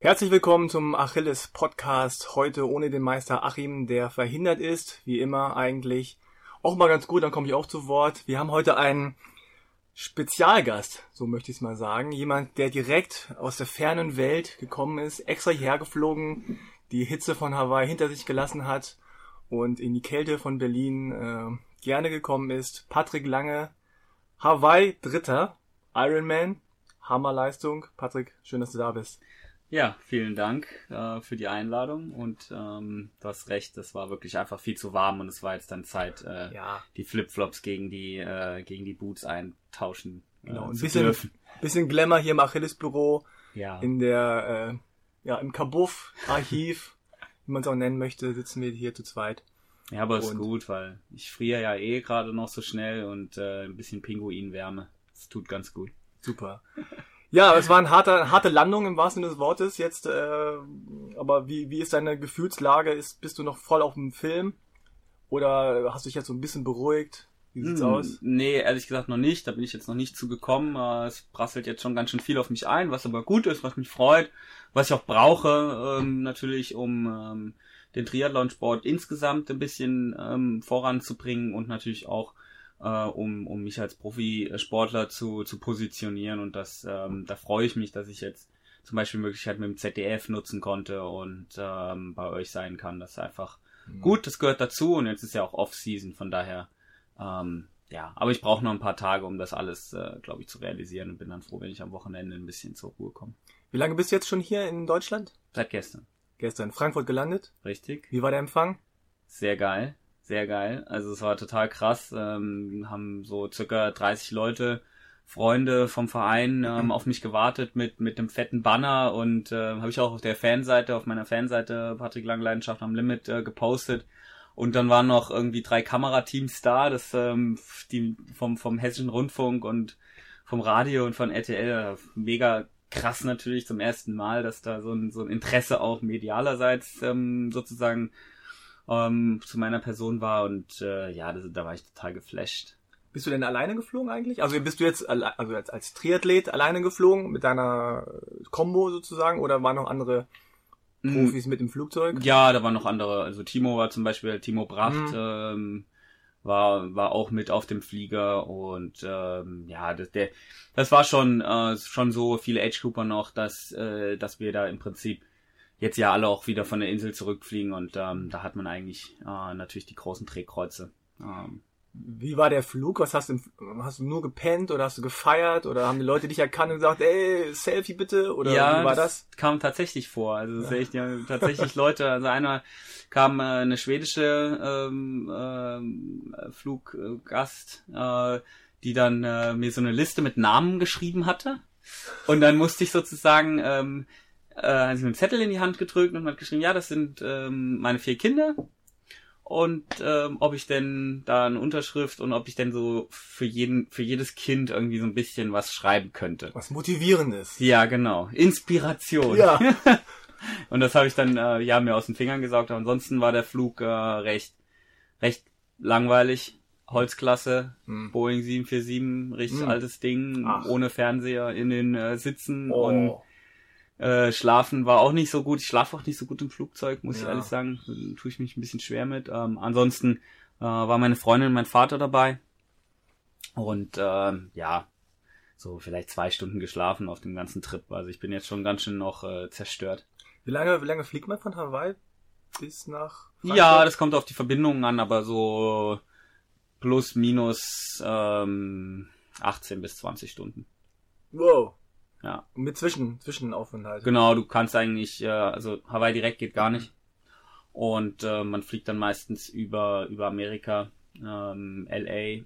Herzlich willkommen zum Achilles Podcast. Heute ohne den Meister Achim, der verhindert ist, wie immer eigentlich. Auch mal ganz gut, dann komme ich auch zu Wort. Wir haben heute einen Spezialgast, so möchte ich es mal sagen. Jemand, der direkt aus der fernen Welt gekommen ist, extra hierher geflogen, die Hitze von Hawaii hinter sich gelassen hat und in die Kälte von Berlin äh, gerne gekommen ist. Patrick Lange, Hawaii Dritter, Ironman, Hammerleistung. Patrick, schön, dass du da bist. Ja, vielen Dank äh, für die Einladung und ähm, du hast recht, es war wirklich einfach viel zu warm und es war jetzt dann Zeit, äh, ja. die Flipflops gegen die äh, gegen die Boots eintauschen. Äh, genau, ein bisschen, dürfen. bisschen Glamour hier im Achilles-Büro, ja. in der äh, ja im Kabuff Archiv, wie man es auch nennen möchte, sitzen wir hier zu zweit. Ja, aber und ist gut, weil ich friere ja eh gerade noch so schnell und äh, ein bisschen Pinguinwärme. Das tut ganz gut. Super. Ja, es war eine harte, harte Landung im wahrsten Sinne des Wortes jetzt. Äh, aber wie, wie ist deine Gefühlslage? Ist, bist du noch voll auf dem Film? Oder hast du dich jetzt so ein bisschen beruhigt? Wie sieht's hm, aus? Nee, ehrlich gesagt noch nicht. Da bin ich jetzt noch nicht zugekommen. Äh, es prasselt jetzt schon ganz schön viel auf mich ein, was aber gut ist, was mich freut, was ich auch brauche, ähm, natürlich, um ähm, den Triathlonsport insgesamt ein bisschen ähm, voranzubringen und natürlich auch äh, um, um mich als Profisportler zu, zu positionieren. Und das, ähm, da freue ich mich, dass ich jetzt zum Beispiel Möglichkeit mit dem ZDF nutzen konnte und ähm, bei euch sein kann. Das ist einfach mhm. gut, das gehört dazu und jetzt ist ja auch Off-Season, von daher ähm, ja, aber ich brauche noch ein paar Tage, um das alles, äh, glaube ich, zu realisieren und bin dann froh, wenn ich am Wochenende ein bisschen zur Ruhe komme. Wie lange bist du jetzt schon hier in Deutschland? Seit gestern. Gestern. Frankfurt gelandet? Richtig. Wie war der Empfang? Sehr geil sehr geil. Also es war total krass. Ähm, haben so circa 30 Leute, Freunde vom Verein ähm, auf mich gewartet mit mit dem fetten Banner und äh, habe ich auch auf der Fanseite, auf meiner Fanseite Patrick Langleidenschaft am Limit äh, gepostet. Und dann waren noch irgendwie drei Kamerateams da, das ähm, die vom vom Hessischen Rundfunk und vom Radio und von RTL. Mega krass natürlich zum ersten Mal, dass da so ein, so ein Interesse auch medialerseits ähm, sozusagen ähm, zu meiner Person war und äh, ja, das, da war ich total geflasht. Bist du denn alleine geflogen eigentlich? Also bist du jetzt also als, als Triathlet alleine geflogen mit deiner Combo sozusagen oder waren noch andere hm. Profis mit im Flugzeug? Ja, da waren noch andere. Also Timo war zum Beispiel Timo Bracht. Mhm. Ähm, war war auch mit auf dem Flieger und ähm, ja das, der das war schon äh, schon so viele Age Cooper noch dass äh, dass wir da im Prinzip jetzt ja alle auch wieder von der Insel zurückfliegen und ähm, da hat man eigentlich äh, natürlich die großen Drehkreuze. Ähm, wie war der Flug? Was hast du, hast du nur gepennt oder hast du gefeiert oder haben die Leute dich erkannt und gesagt, ey, Selfie bitte? Oder ja, wie war das? das? kam tatsächlich vor. Also ja. sehe ich ja tatsächlich Leute. Also einer kam äh, eine schwedische ähm, äh, Fluggast, äh, die dann äh, mir so eine Liste mit Namen geschrieben hatte. Und dann musste ich sozusagen ähm, äh, hat sie mir einen Zettel in die Hand gedrückt und hat geschrieben, ja, das sind ähm, meine vier Kinder und ähm, ob ich denn da eine Unterschrift und ob ich denn so für jeden für jedes Kind irgendwie so ein bisschen was schreiben könnte. Was motivierendes. Ja, genau. Inspiration. Ja. und das habe ich dann äh, ja mir aus den Fingern gesaugt. Aber ansonsten war der Flug äh, recht recht langweilig. Holzklasse, hm. Boeing 747, richtig hm. altes Ding, Ach. ohne Fernseher in den äh, Sitzen oh. und äh, schlafen war auch nicht so gut. Ich schlafe auch nicht so gut im Flugzeug, muss ja. ich ehrlich sagen. Tue ich mich ein bisschen schwer mit. Ähm, ansonsten äh, war meine Freundin und mein Vater dabei. Und äh, ja, so vielleicht zwei Stunden geschlafen auf dem ganzen Trip. Also ich bin jetzt schon ganz schön noch äh, zerstört. Wie lange, wie lange fliegt man von Hawaii bis nach Frankfurt? Ja, das kommt auf die Verbindungen an, aber so plus minus ähm, 18 bis 20 Stunden. Wow. Ja. Mit Zwischen, Zwischenaufenthalt. Genau, du kannst eigentlich, äh, also Hawaii direkt geht gar nicht. Und äh, man fliegt dann meistens über, über Amerika, ähm, LA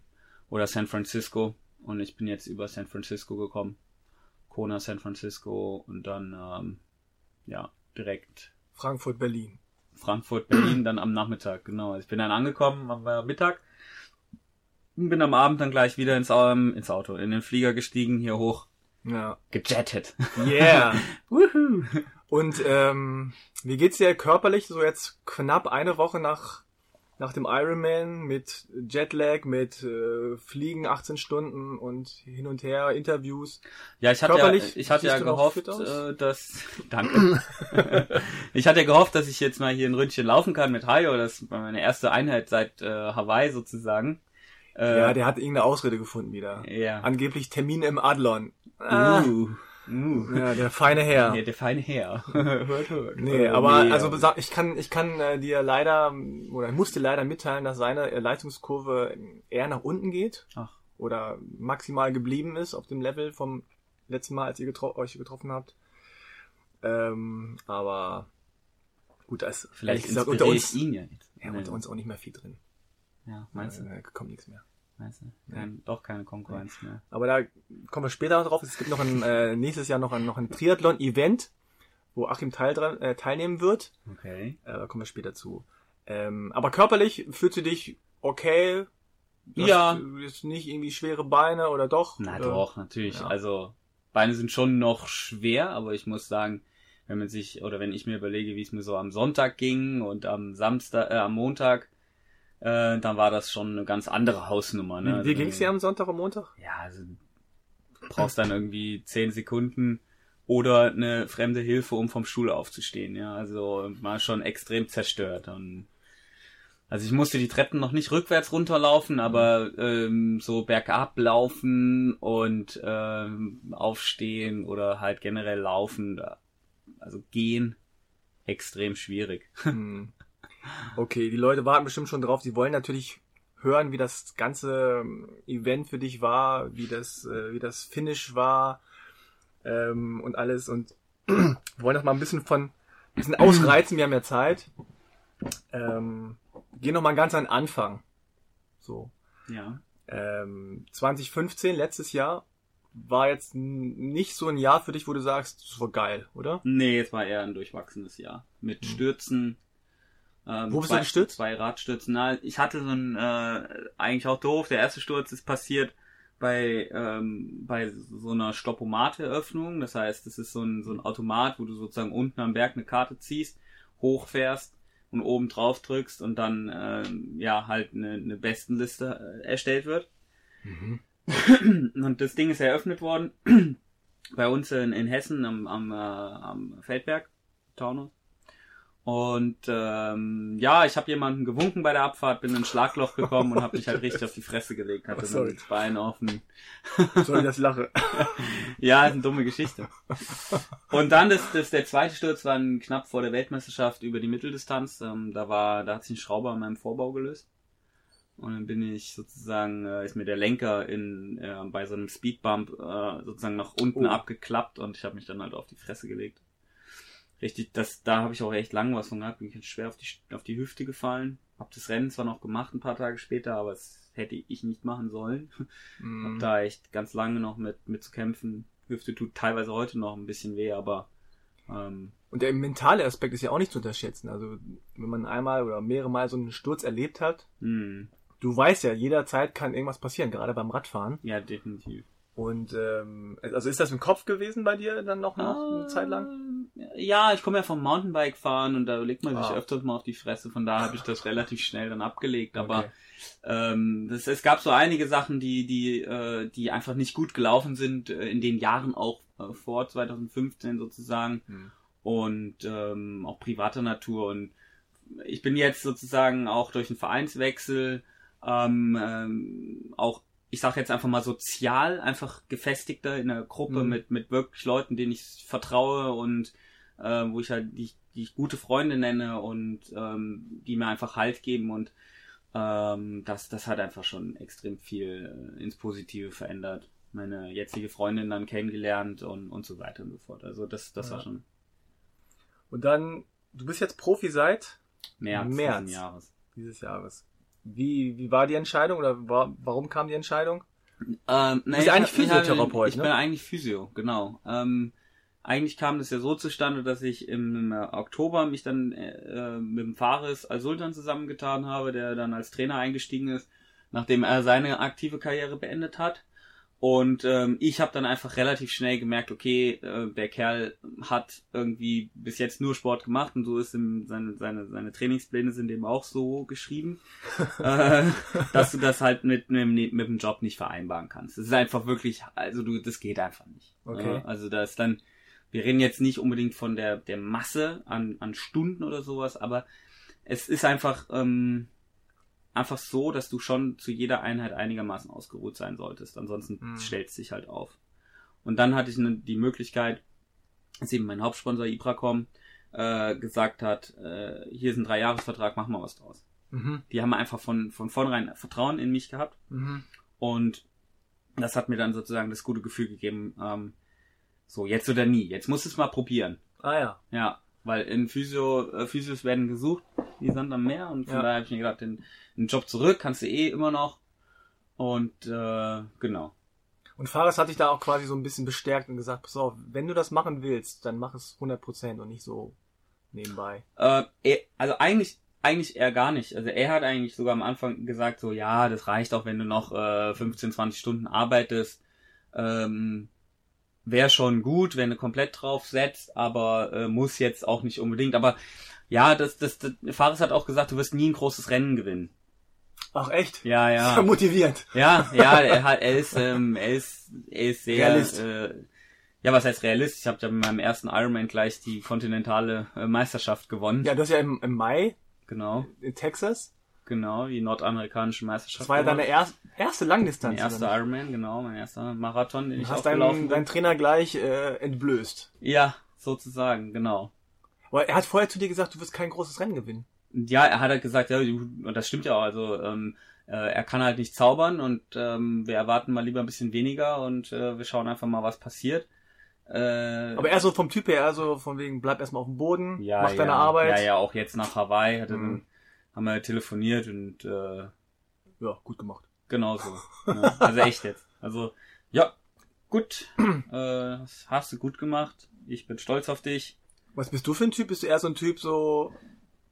oder San Francisco. Und ich bin jetzt über San Francisco gekommen. Kona, San Francisco und dann, ähm, ja, direkt. Frankfurt, Berlin. Frankfurt, Berlin, dann am Nachmittag, genau. Ich bin dann angekommen am Mittag. Bin am Abend dann gleich wieder ins, ähm, ins Auto, in den Flieger gestiegen, hier hoch ja. Gejettet. Yeah. Woohoo. Und ähm, wie geht's dir körperlich so jetzt knapp eine Woche nach nach dem Ironman mit Jetlag, mit äh, Fliegen 18 Stunden und hin und her Interviews. Ja, ich hatte ja, ich hatte ja gehofft, äh, dass danke. ich hatte ja gehofft, dass ich jetzt mal hier ein Ründchen laufen kann mit Hayo, das war meine erste Einheit seit äh, Hawaii sozusagen. Äh, ja, der hat irgendeine Ausrede gefunden wieder. Ja. Angeblich Termin im Adlon. Ah. Uh. Uh. Ja, der feine Herr. Ja, der feine Herr. hört, hört. Nee, oh, aber nee, also ich kann ich kann äh, dir leider oder ich musste leider mitteilen, dass seine äh, Leistungskurve eher nach unten geht. Ach. Oder maximal geblieben ist auf dem Level vom letzten Mal, als ihr getro euch getroffen habt. Ähm, aber gut, da ist vielleicht gesagt, unter uns ihn ja, jetzt. ja unter uns auch nicht mehr viel drin. Ja, meinst du? Äh, kommt nichts mehr. Meinst du? Kein, ja. Doch keine Konkurrenz ja. mehr. Aber da kommen wir später drauf. Es gibt noch ein, äh, nächstes Jahr noch ein, noch ein Triathlon-Event, wo Achim teil, äh, teilnehmen wird. Okay. Äh, da kommen wir später zu. Ähm, aber körperlich fühlst du dich okay? Du ja. Ist nicht irgendwie schwere Beine oder doch? Na oder? doch, natürlich. Ja. Also Beine sind schon noch schwer, aber ich muss sagen, wenn man sich oder wenn ich mir überlege, wie es mir so am Sonntag ging und am Samstag, äh, am Montag, äh, dann war das schon eine ganz andere Hausnummer. Ne? Wie, also, ging es dir am Sonntag und Montag? Ja, also brauchst dann irgendwie zehn Sekunden oder eine fremde Hilfe, um vom Stuhl aufzustehen. Ja, also war schon extrem zerstört. Und also ich musste die Treppen noch nicht rückwärts runterlaufen, aber ähm, so bergab laufen und ähm, aufstehen oder halt generell laufen, also gehen, extrem schwierig. Hm. Okay, die Leute warten bestimmt schon drauf. Sie wollen natürlich hören, wie das ganze ähm, Event für dich war, wie das, äh, wie das Finish war ähm, und alles. Und wollen das mal ein bisschen von ein bisschen ausreizen. Wir haben ja Zeit. Ähm, gehen noch mal ganz an den Anfang. So. Ja. Ähm, 2015, letztes Jahr, war jetzt nicht so ein Jahr für dich, wo du sagst, das war geil, oder? Nee, es war eher ein durchwachsenes Jahr. Mit hm. Stürzen, ähm, Wo bist zwei, du gestürzt? Zwei Radstürzen. Na, ich hatte so ein, äh, eigentlich auch doof. Der erste Sturz ist passiert bei, ähm, bei so einer Stoppomate-Öffnung. Das heißt, das ist so ein, so ein Automat, wo du sozusagen unten am Berg eine Karte ziehst, hochfährst und oben drauf drückst und dann, äh, ja, halt eine, eine Bestenliste äh, erstellt wird. Mhm. Und das Ding ist eröffnet worden bei uns in, in Hessen am, am, äh, am Feldberg, Taunus. Und ähm, ja, ich habe jemanden gewunken bei der Abfahrt, bin in ein Schlagloch gekommen und habe mich halt richtig auf die Fresse gelegt, hatte oh, dann das Bein offen. Sorry, das lache. ja, ist eine dumme Geschichte. Und dann das, das der zweite Sturz war knapp vor der Weltmeisterschaft über die Mitteldistanz. Ähm, da war, da hat sich ein Schrauber an meinem Vorbau gelöst. Und dann bin ich sozusagen, äh, ist mir der Lenker in äh, bei so einem Speedbump äh, sozusagen nach unten oh. abgeklappt und ich habe mich dann halt auf die Fresse gelegt richtig, das, da habe ich auch echt lang was von gehabt, bin ich schwer auf die, auf die Hüfte gefallen. Hab das Rennen zwar noch gemacht ein paar Tage später, aber es hätte ich nicht machen sollen. Mm. Hab da echt ganz lange noch mit, mit zu kämpfen. Hüfte tut teilweise heute noch ein bisschen weh, aber ähm, und der mentale Aspekt ist ja auch nicht zu unterschätzen. Also wenn man einmal oder mehrere Mal so einen Sturz erlebt hat, mm. du weißt ja, jederzeit kann irgendwas passieren, gerade beim Radfahren. Ja, definitiv. Und ähm, also ist das im Kopf gewesen bei dir dann noch, noch eine Zeit lang? Ja, ich komme ja vom Mountainbike fahren und da legt man sich ah. öfters mal auf die Fresse. Von da habe ich das relativ schnell dann abgelegt. Aber okay. ähm, das, es gab so einige Sachen, die die äh, die einfach nicht gut gelaufen sind äh, in den Jahren auch äh, vor 2015 sozusagen hm. und ähm, auch privater Natur. Und ich bin jetzt sozusagen auch durch einen Vereinswechsel ähm, ähm, auch ich sage jetzt einfach mal sozial, einfach gefestigter in einer Gruppe mhm. mit, mit wirklich Leuten, denen ich vertraue und äh, wo ich halt die, die ich gute Freunde nenne und ähm, die mir einfach Halt geben und ähm, das, das hat einfach schon extrem viel äh, ins Positive verändert. Meine jetzige Freundin dann kennengelernt und, und so weiter und so fort. Also das, das ja. war schon. Und dann, du bist jetzt Profi seit März, März dieses Jahres. Dieses Jahres. Wie, wie war die Entscheidung oder war, warum kam die Entscheidung? Ähm, du bist ja eigentlich Physiotherapeut, ich, ich ne? bin eigentlich Physio, genau. Ähm, eigentlich kam das ja so zustande, dass ich im, Oktober mich dann äh, mit dem Fares Al-Sultan zusammengetan habe, der dann als Trainer eingestiegen ist, nachdem er seine aktive Karriere beendet hat. Und ähm, ich habe dann einfach relativ schnell gemerkt, okay, äh, der Kerl hat irgendwie bis jetzt nur Sport gemacht und so ist ihm seine, seine, seine Trainingspläne sind eben auch so geschrieben, äh, dass du das halt mit, mit, mit dem Job nicht vereinbaren kannst. Es ist einfach wirklich, also du, das geht einfach nicht. Okay. Äh, also da ist dann, wir reden jetzt nicht unbedingt von der, der Masse an, an Stunden oder sowas, aber es ist einfach, ähm, einfach so, dass du schon zu jeder Einheit einigermaßen ausgeruht sein solltest. Ansonsten Mhm. stellst dich halt auf. Und dann hatte ich ne, die Möglichkeit, dass eben mein Hauptsponsor Ibracom äh, gesagt hat, äh, hier ist ein Dreijahresvertrag, mach mal was draus. Mhm. Die haben einfach von, von vornherein Vertrauen in mich gehabt Mhm. und das hat mir dann sozusagen das gute Gefühl gegeben, ähm, so jetzt oder nie, jetzt musst du es mal probieren. Ah ja. Ja, weil in Physio, äh, Physios werden gesucht, die Sand am Meer und von Ja. daher habe ich mir gedacht, den, den Job zurück kannst du eh immer noch. Und äh, genau. Und Fares hat dich da auch quasi so ein bisschen bestärkt und gesagt, pass auf, wenn du das machen willst, dann mach es 100% und nicht so nebenbei. Äh, er, also eigentlich, eigentlich eher gar nicht. Also er hat eigentlich sogar am Anfang gesagt, so ja, das reicht auch, wenn du noch äh, 15, 20 Stunden arbeitest. Ähm, Wäre schon gut, wenn du komplett drauf setzt, aber äh, muss jetzt auch nicht unbedingt. Aber ja, das, das, das Fares hat auch gesagt, du wirst nie ein großes Rennen gewinnen. Ach echt? Ja, ja. Sehr motivierend. Ja, ja, er hat, er ist, ähm, er ist, er ist sehr, Realist. Äh, ja, was heißt Realist? Ich habe ja mit meinem ersten Ironman gleich die kontinentale äh, Meisterschaft gewonnen. Ja, du hast ja im, im Mai Genau, in Texas, genau, die nordamerikanische Meisterschaft. das war ja deine erst, erste mein Langdistanz. erster oder Ironman, genau, mein erster Marathon, den nicht? ich Du hast deinen, deinen Trainer gleich äh, entblößt. Ja, sozusagen, genau. Aber er hat vorher zu dir gesagt, du wirst kein großes Rennen gewinnen. Ja, er hat halt gesagt, ja, und das stimmt ja auch, also ähm, äh, er kann halt nicht zaubern und ähm, wir erwarten mal lieber ein bisschen weniger und äh, wir schauen einfach mal, was passiert. Äh, Aber er so vom Typ her, er so von wegen, bleib erstmal auf dem Boden, ja, mach ja, deine Arbeit. Ja, ja, auch jetzt nach Hawaii hat er Mhm. Haben wir telefoniert und äh, Ja, gut gemacht. genau so. ja, also echt jetzt. Also, ja, gut. äh, hast du gut gemacht. Ich bin stolz auf dich. Was bist du für ein Typ? Bist du eher so ein Typ so,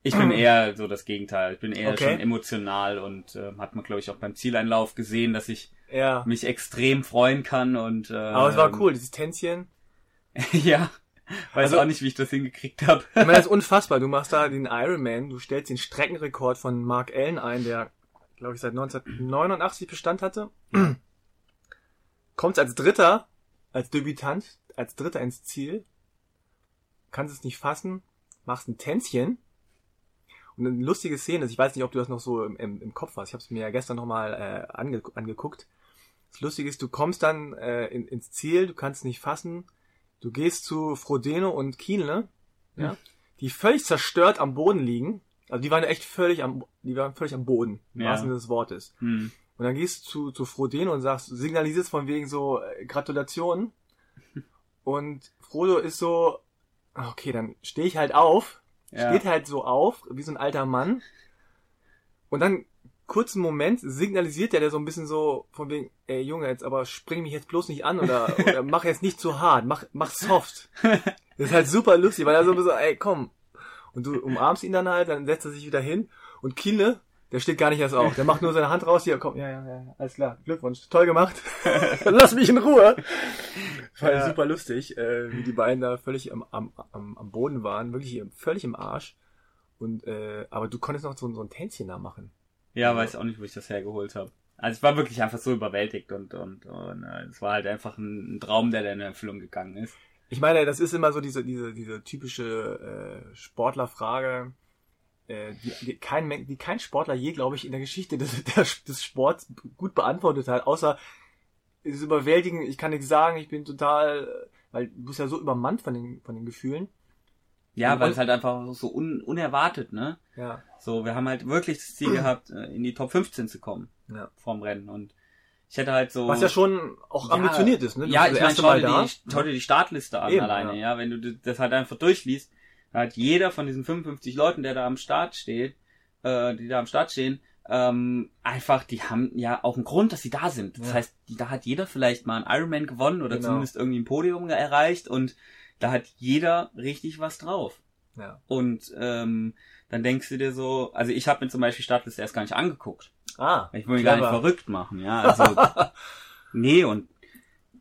Ich bin eher so das Gegenteil. Ich bin eher Okay. schon emotional und äh, hat man, glaube ich, auch beim Zieleinlauf gesehen, dass ich ja. mich extrem freuen kann und äh, Aber es war cool, dieses Tänzchen. ja, weiß Also- auch nicht, wie ich das hingekriegt habe. Ich meine, das ist unfassbar. Du machst da den Ironman, du stellst den Streckenrekord von Mark Allen ein, der, glaube ich, seit 1989 Bestand hatte. Kommst als Dritter, als Debütant, als Dritter ins Ziel, kannst es nicht fassen, machst ein Tänzchen. Und eine lustige Szene ist, ich weiß nicht, ob du das noch so im, im, im Kopf hast, ich habe es mir ja gestern nochmal äh, ange, angeguckt. Das Lustige ist, du kommst dann äh, in, ins Ziel, du kannst es nicht fassen, du gehst zu Frodeno und Kienle, ja, Hm. die völlig zerstört am Boden liegen. Also die waren echt völlig am, die waren völlig am Boden, im Ja. wahrsten Sinne des Wortes. Hm. Und dann gehst du zu, zu Frodeno und sagst, signalisierst von wegen so äh, Gratulation. Und Frodo ist so, ah, okay, dann stehe ich halt auf, Ja. steht halt so auf, wie so ein alter Mann. Und dann kurzen Moment signalisiert er der so ein bisschen so von wegen, ey Junge, jetzt aber spring mich jetzt bloß nicht an oder, oder mach jetzt nicht zu hart, mach, mach soft. Das ist halt super lustig, weil er so ein bisschen, ey komm. Und du umarmst ihn dann halt, dann setzt er sich wieder hin und Kiele, der steht gar nicht erst auf. Der macht nur seine Hand raus, hier, komm, ja, ja, ja, alles klar, Glückwunsch, toll gemacht. Lass mich in Ruhe. War Ja. super lustig, äh, wie die beiden da völlig am, am, am, Boden waren, wirklich völlig im Arsch. Und, äh, aber du konntest noch so, so ein Tänzchen da machen. Ja, weiß auch nicht, wo ich das hergeholt habe. Also ich war wirklich einfach so überwältigt und und und äh, es war halt einfach ein, ein Traum, der dann in Erfüllung gegangen ist. Ich meine, das ist immer so diese, diese, diese typische äh, Sportlerfrage, äh, die, die, kein, die kein Sportler je, glaube ich, in der Geschichte des, der, des Sports gut beantwortet hat, außer es ist überwältigend, ich kann nichts sagen, ich bin total, äh, weil du bist ja so übermannt von den, von den Gefühlen. Ja, weil es halt einfach so un, unerwartet, ne? Ja. So, wir haben halt wirklich das Ziel gehabt, äh, in die Top 15 zu kommen ja. vorm Rennen und ich hätte halt so Was ja schon auch Ja, ambitioniert ist, ne? Du ja, ich meine, schau dir, die, schau dir die Startliste an Eben, alleine, ja. Wenn du das halt einfach durchliest, da hat jeder von diesen 55 Leuten, der da am Start steht, äh, die da am Start stehen, ähm, einfach, die haben ja auch einen Grund, dass sie da sind. Das Ja. heißt, die, da hat jeder vielleicht mal einen Ironman gewonnen oder Genau. zumindest irgendwie ein Podium erreicht und da hat jeder richtig was drauf. Ja. Und ähm, dann denkst du dir so, also ich habe mir zum Beispiel Startliste erst gar nicht angeguckt. Ah, Ich will mich gar nicht verrückt machen, ja. Also, nee, und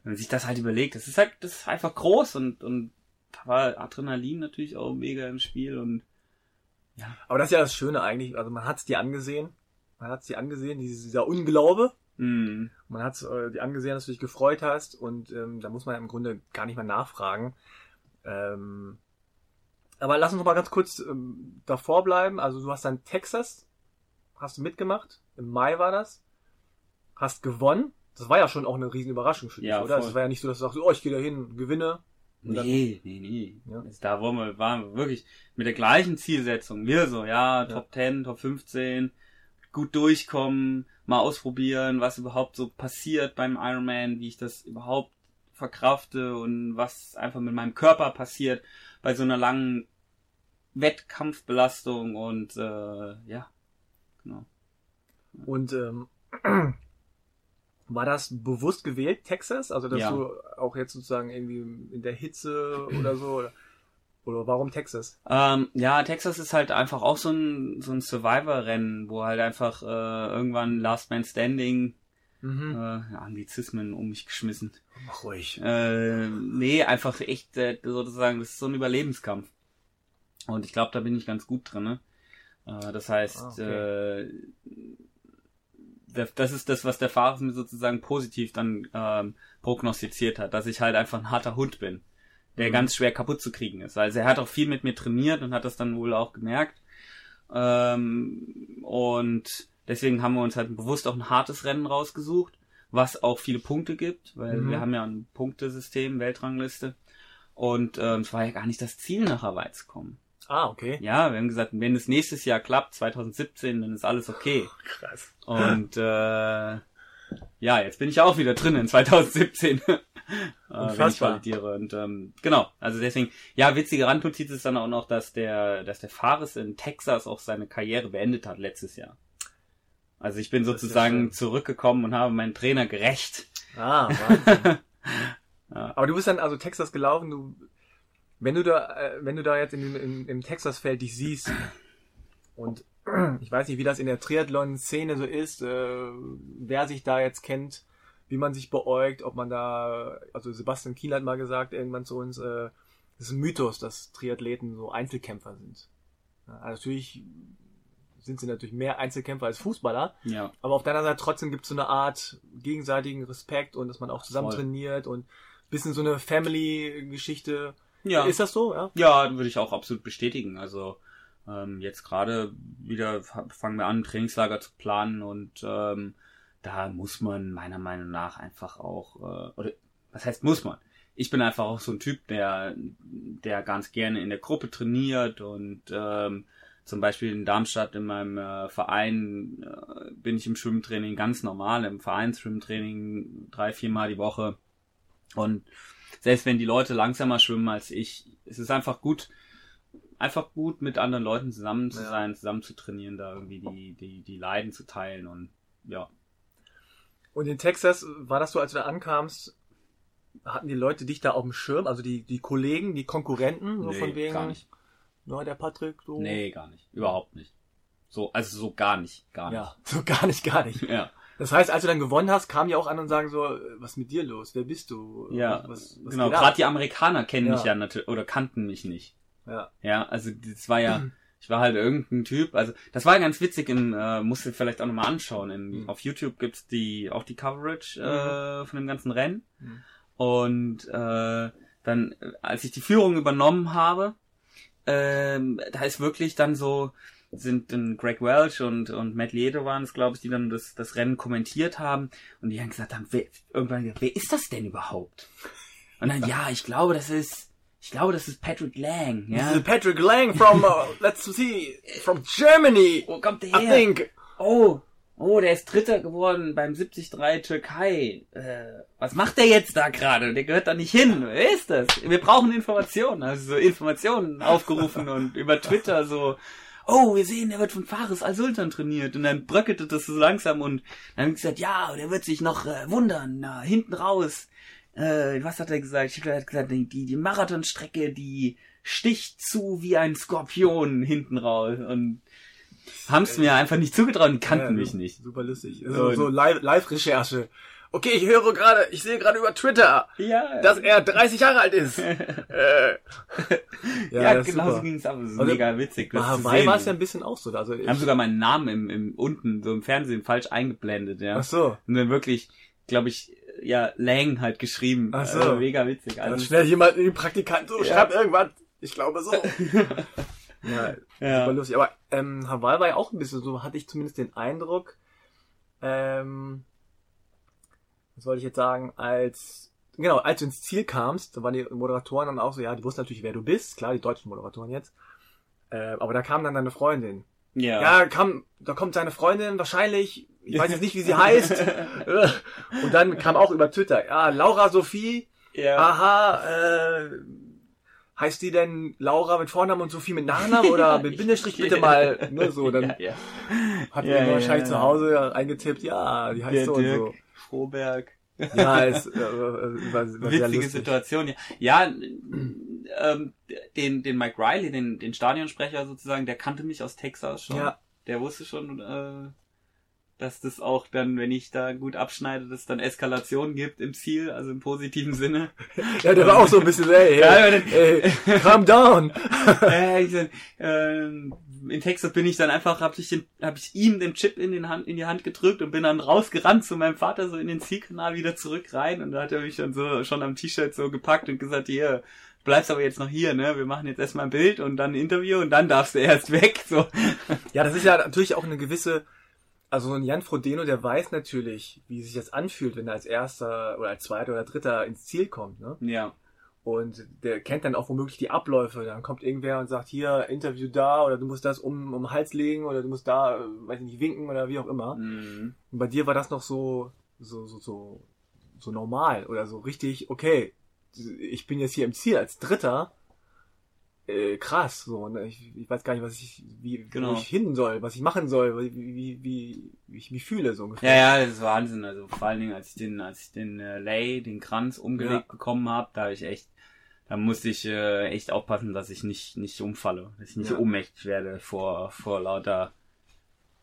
wenn man sich das halt überlegt, das ist halt, das ist einfach groß und, und da war Adrenalin natürlich auch mega im Spiel und ja. Aber das ist ja das Schöne eigentlich, also man hat es dir angesehen, man hat es dir angesehen, dieser Unglaube. Mm. Man hat es äh, dir angesehen, dass du dich gefreut hast und ähm, da muss man im Grunde gar nicht mehr nachfragen. Ähm, aber lass uns noch mal ganz kurz ähm, davor bleiben. Also du hast dann Texas, hast du mitgemacht, im Mai war das, hast gewonnen. Das war ja schon auch eine riesen Überraschung für dich, ja, oder? Es war ja nicht so, dass du sagst, oh, ich gehe da hin, gewinne, Nee, nee, nee. Ja. Also da wollen wir, waren wir wirklich mit der gleichen Zielsetzung. Wir so, ja, Top ja. 10, Top 15, gut durchkommen, mal ausprobieren, was überhaupt so passiert beim Ironman, wie ich das überhaupt verkrafte und was einfach mit meinem Körper passiert bei so einer langen Wettkampfbelastung und äh, ja, genau. Und ähm, war das bewusst gewählt, Texas? Also, dass ja. du auch jetzt sozusagen irgendwie in der Hitze oder so, oder, oder warum Texas? Ähm, ja, Texas ist halt einfach auch so ein, so ein Survivor-Rennen, wo halt einfach äh, irgendwann Last Man Standing Mhm. Äh, ja, Anglizismen um mich geschmissen. Mach ruhig. Äh, nee, einfach echt äh, sozusagen, das ist so ein Überlebenskampf. Und ich glaube, da bin ich ganz gut drin. Ne? Äh, das heißt, ah, okay. äh, das ist das, was der Fahrer mir sozusagen positiv dann ähm, prognostiziert hat, dass ich halt einfach ein harter Hund bin, der mhm. ganz schwer kaputt zu kriegen ist. Also er hat auch viel mit mir trainiert und hat das dann wohl auch gemerkt. Ähm, und deswegen haben wir uns halt bewusst auch ein hartes Rennen rausgesucht, was auch viele Punkte gibt, weil mhm. wir haben ja ein Punktesystem, Weltrangliste. Und ähm, es war ja gar nicht das Ziel, nach Hawaii zu kommen. Ah, okay. Ja, wir haben gesagt, wenn es nächstes Jahr klappt, 2017, dann ist alles okay. Krass. Und äh, ja, jetzt bin ich auch wieder drin in 2017. äh, wenn ich validiere. Und ähm, genau, also deswegen, ja, witzige Randnotiz ist dann auch noch, dass der, dass der Fares in Texas auch seine Karriere beendet hat letztes Jahr. Also ich bin sozusagen zurückgekommen und habe meinen Trainer gerecht. Ah, Wahnsinn. ja. Aber du bist dann also Texas gelaufen, du wenn du da, äh, wenn du da jetzt in, in, im Texasfeld dich siehst und ich weiß nicht, wie das in der Triathlon-Szene so ist, äh, wer sich da jetzt kennt, wie man sich beäugt, ob man da, also Sebastian Kiel hat mal gesagt irgendwann zu uns, äh, das ist ein Mythos, dass Triathleten so Einzelkämpfer sind. Ja, also natürlich sind sie natürlich mehr Einzelkämpfer als Fußballer, ja. aber auf deiner Seite trotzdem gibt es so eine Art gegenseitigen Respekt und dass man auch zusammen Voll. trainiert und bisschen so eine Family-Geschichte. Ja. Ist das so? Ja, ja würde ich auch absolut bestätigen. Also ähm, jetzt gerade wieder fangen wir an, Trainingslager zu planen und ähm, da muss man meiner Meinung nach einfach auch, äh, oder was heißt muss man? Ich bin einfach auch so ein Typ, der, der ganz gerne in der Gruppe trainiert und ähm, zum Beispiel in Darmstadt in meinem äh, Verein äh, bin ich im Schwimmtraining ganz normal, im Vereinsschwimmtraining drei, viermal die Woche. Und selbst wenn die Leute langsamer schwimmen als ich, es ist einfach gut, einfach gut mit anderen Leuten zusammen zu sein, zusammen zu trainieren, da irgendwie die, die, die Leiden zu teilen und ja. Und in Texas war das so, als du da ankamst, hatten die Leute dich da auf dem Schirm, also die, die Kollegen, die Konkurrenten, so nee, von wegen. Gar nicht. Ja, der Patrick, so. Nee, gar nicht. Überhaupt nicht. So, also so gar nicht, gar nicht. Ja, so gar nicht, gar nicht. ja. Das heißt, als du dann gewonnen hast, kamen die auch an und sagen so, was ist mit dir los? Wer bist du? Ja, was, was genau. Gerade die Amerikaner kennen ja. mich ja natürlich oder kannten mich nicht. Ja. Ja, also das war ja, ich war halt irgendein Typ. Also das war ganz witzig. Im äh, musst du vielleicht auch nochmal anschauen. In, mhm. Auf YouTube gibt's die auch die Coverage äh, mhm. von dem ganzen Rennen. Mhm. Und äh, dann, als ich die Führung übernommen habe, äh, da ist wirklich dann so sind dann Greg Welch und, und Matt Liedo waren es, glaube ich, die dann das, das Rennen kommentiert haben und die haben gesagt haben, wer, irgendwann gesagt, wer ist das denn überhaupt? Und dann, ja, ich glaube, das ist, ich glaube, das ist Patrick Lang, ja. Patrick Lang from, uh, let's see, from Germany. Wo kommt der her? I think. Oh, oh, der ist Dritter geworden beim 73 Türkei. Äh, was macht der jetzt da gerade? Der gehört da nicht hin. Wer ist das? Wir brauchen Informationen. Also so Informationen aufgerufen und über Twitter so oh, wir sehen, der wird von Fares Al-Sultan trainiert. Und dann bröckelte das so langsam und dann haben gesagt, ja, der wird sich noch äh, wundern, na, hinten raus. Äh, was hat er gesagt? Ich hat gesagt, die, die Marathonstrecke, die sticht zu wie ein Skorpion hinten raus. Und haben es mir einfach nicht zugetraut und kannten ja, mich nicht. Super lustig. Also, so Live-Recherche. okay, ich höre gerade, ich sehe gerade über Twitter, Ja, dass er 30 Jahre alt ist. äh, ja, das ist genau so ging es ab. Das ist Also, mega witzig. Bei das Hawaii war es ja ein bisschen auch so. Also ich, haben sogar meinen Namen im, im unten so im Fernsehen falsch eingeblendet, ja. ach so. Und dann wirklich, glaube ich, ja, Lang halt geschrieben. Ach so. Also mega witzig. Dann Also, schnell jemand in den Praktikanten, so, Ja. schreib irgendwas. Ich glaube so. ja, ja. super lustig. Aber ähm, Hawaii war ja auch ein bisschen so, hatte ich zumindest den Eindruck, ähm, was wollte ich jetzt sagen, als, genau, als du ins Ziel kamst, da waren die Moderatoren dann auch so, ja, die wussten natürlich, wer du bist, klar, die deutschen Moderatoren jetzt, äh, aber da kam dann deine Freundin. ja. Ja, kam, da kommt seine Freundin wahrscheinlich, ich weiß jetzt nicht, wie sie heißt, und dann kam auch über Twitter, ja, Laura Sophie, ja. aha, äh, heißt die denn Laura mit Vornamen und Sophie mit Nachnamen oder mit Bindestrich bitte mal, ne, so, dann ja, ja. hat Ja, ja, ja, wahrscheinlich ja. zu Hause eingetippt, ja, die heißt Der so und Dirk so. Froberg. Ja, ist, äh, äh, war, war sehr Witzige. Situation, ja. Ja, ähm, den, den Mike Riley, den, den Stadionsprecher sozusagen, der kannte mich aus Texas schon. Ja, Der wusste schon, äh, dass das auch dann, wenn ich da gut abschneide, dass es dann Eskalation gibt im Ziel, also im positiven Sinne. ja, der war auch so ein bisschen, ey, ey, ey calm down. äh, ich, äh, in Texas bin ich dann einfach, habe ich, den, hab ich ihm den Chip in, den Hand, in die Hand gedrückt und bin dann rausgerannt zu meinem Vater so in den Zielkanal wieder zurück rein und da hat er mich dann so schon am T-Shirt so gepackt und gesagt, hier, bleibst aber jetzt noch hier, ne? Wir machen jetzt erstmal ein Bild und dann ein Interview und dann darfst du erst weg. So. Ja, das ist ja natürlich auch eine gewisse, also ein Jan Frodeno, der weiß natürlich, wie sich das anfühlt, wenn er als erster oder als zweiter oder dritter ins Ziel kommt, ne? Ja. Und der kennt dann auch womöglich die Abläufe. Dann kommt irgendwer und sagt, hier, Interview da, oder du musst das um, um den Hals legen, oder du musst da, weiß ich nicht, winken, oder wie auch immer. Mhm. Und bei dir war das noch so, so, so, so, so normal, oder so richtig, okay, ich bin jetzt hier im Ziel als Dritter, äh, krass, so, ne? ich, ich weiß gar nicht, was ich, wie, Genau. wo ich hin soll, was ich machen soll, wie, wie, wie, wie ich mich fühle, so ungefähr. Ja, ja, das ist Wahnsinn. Also vor allen Dingen, als ich den, als ich den äh, Lay, den Kranz umgelegt bekommen habe, da habe ich echt, da musste ich äh, echt aufpassen, dass ich nicht, nicht umfalle, dass ich nicht Ja. ohnmächtig werde vor, vor lauter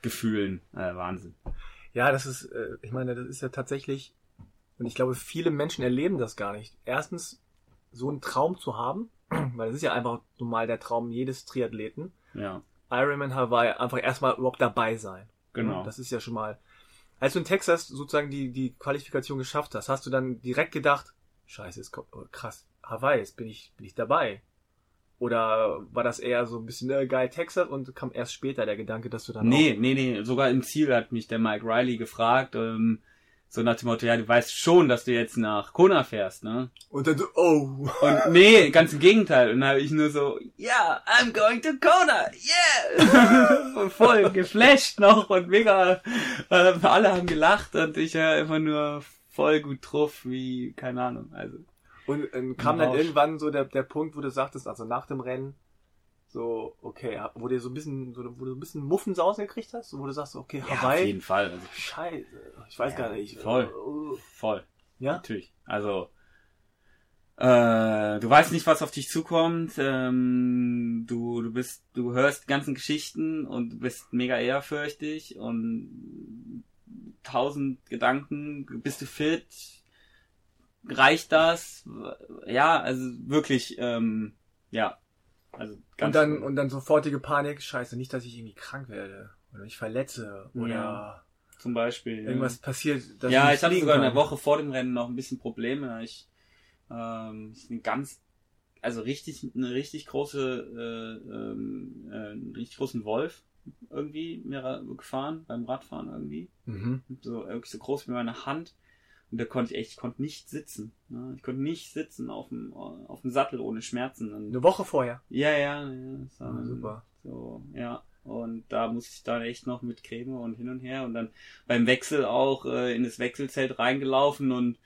Gefühlen. Äh, Wahnsinn. Ja, das ist, äh, ich meine, das ist ja tatsächlich, und ich glaube, viele Menschen erleben das gar nicht. Erstens, so einen Traum zu haben, weil das ist ja einfach normal der Traum jedes Triathleten. Ja, Ironman Hawaii, einfach erstmal überhaupt dabei sein. genau. Das ist ja schon mal. Als du in Texas sozusagen die, die Qualifikation geschafft hast, hast du dann direkt gedacht, scheiße, kommt, oh, krass, Hawaii, jetzt bin ich, bin ich dabei. Oder war das eher so ein bisschen äh, geil Texas und kam erst später der Gedanke, dass du dann Nee, nee, nee, sogar im Ziel hat mich der Mike Riley gefragt, ähm, so nach dem Motto, ja, du weißt schon, dass du jetzt nach Kona fährst, ne? und dann so, oh. Und nee, ganz im Gegenteil. Und dann habe ich nur so, ja, yeah, I'm going to Kona, yeah! Voll geflasht noch und mega, äh, alle haben gelacht und ich äh, immer nur voll gut drauf, wie, keine Ahnung, also. Und ähm, kam dann irgendwann so der, der Punkt, wo du sagtest, also nach dem Rennen, so, okay, wo du so ein bisschen, so, wo du ein bisschen Muffensausen gekriegt hast, so, wo du sagst, okay, Ja, auf Hawaii, jeden Fall, also scheiße, ich weiß Ja, gar nicht. voll. Uh, voll, Ja? natürlich. Also, äh, du weißt nicht, was auf dich zukommt, ähm, du, du bist, du hörst die ganzen Geschichten und du bist mega ehrfürchtig und tausend Gedanken, bist du fit, reicht das? Ja, also wirklich, ähm, ja. Also Und dann, und dann sofortige Panik, scheiße, nicht, dass ich irgendwie krank werde oder mich verletze oder Ja, zum Beispiel. irgendwas passiert. dass ja, nicht ich hatte sogar in kann. der Woche vor dem Rennen noch ein bisschen Probleme. Ich, ähm, ich bin ganz, also richtig, eine richtig große, äh, ähm, äh, einen richtig großen Wolf irgendwie mir gefahren beim Radfahren irgendwie. Mhm. So wirklich so groß wie meine Hand. Und da konnte ich echt, ich konnte nicht sitzen. Ne? Ich konnte nicht sitzen auf dem, auf dem Sattel ohne Schmerzen. Und Eine Woche vorher. ja, ja, ja. Ah, super. So, ja. Und da musste ich dann echt noch mit Creme und hin und her und dann beim Wechsel auch äh, in das Wechselzelt reingelaufen und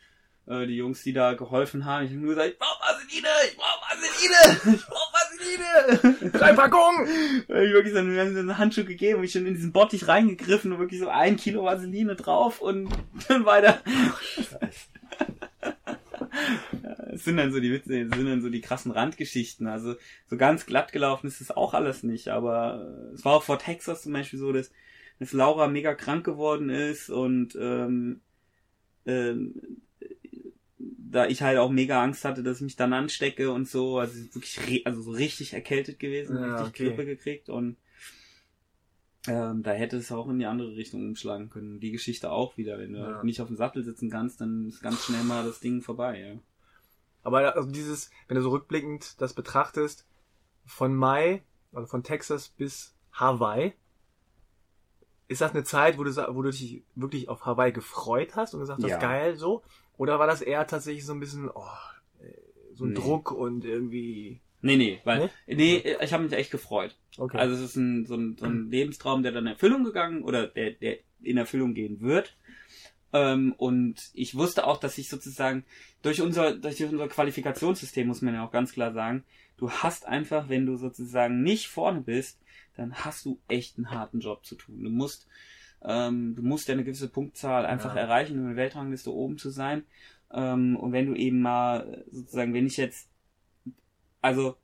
äh, die Jungs, die da geholfen haben, ich habe nur gesagt, ich brauch Vaseline, ich brauch Vaseline, ich brauch Vaseline. Drei Packungen! Ich wirklich so wir haben so einen Handschuh gegeben und ich schon in diesen Bottich reingegriffen und wirklich so ein Kilo Vaseline drauf und dann weiter. Ja, Es sind dann so die Witze, sind dann so die krassen Randgeschichten. Also so ganz glatt gelaufen ist es auch alles nicht. Aber es war auch vor Texas zum Beispiel so, dass, dass Laura mega krank geworden ist und ähm, ähm, da ich halt auch mega Angst hatte, dass ich mich dann anstecke und so, also wirklich, also so richtig erkältet gewesen, Ja, richtig okay. Grippe gekriegt und ähm, da hätte es auch in die andere Richtung umschlagen können. Die Geschichte auch wieder, wenn du Ja. nicht auf dem Sattel sitzen kannst, dann ist ganz schnell mal das Ding vorbei, ja. Aber also dieses, wenn du so rückblickend das betrachtest, von Mai, also von Texas bis Hawaii, ist das eine Zeit, wo du, wo du dich wirklich auf Hawaii gefreut hast und gesagt hast, Ja. geil, so? Oder war das eher tatsächlich so ein bisschen, oh, äh, so ein Nee. Druck und irgendwie, Nee, nee, weil, nee, ich habe mich echt gefreut. okay. Also es ist ein, so, ein, so ein Lebenstraum, der dann in Erfüllung gegangen oder der, der in Erfüllung gehen wird. Ähm, und ich wusste auch, dass ich sozusagen durch unser, durch unser Qualifikationssystem, muss man ja auch ganz klar sagen, du hast einfach, wenn du sozusagen nicht vorne bist, dann hast du echt einen harten Job zu tun. Du musst, ähm, du musst ja eine gewisse Punktzahl einfach Ja. erreichen, um in der Weltrangliste oben zu sein. Ähm, und wenn du eben mal sozusagen, wenn ich jetzt, also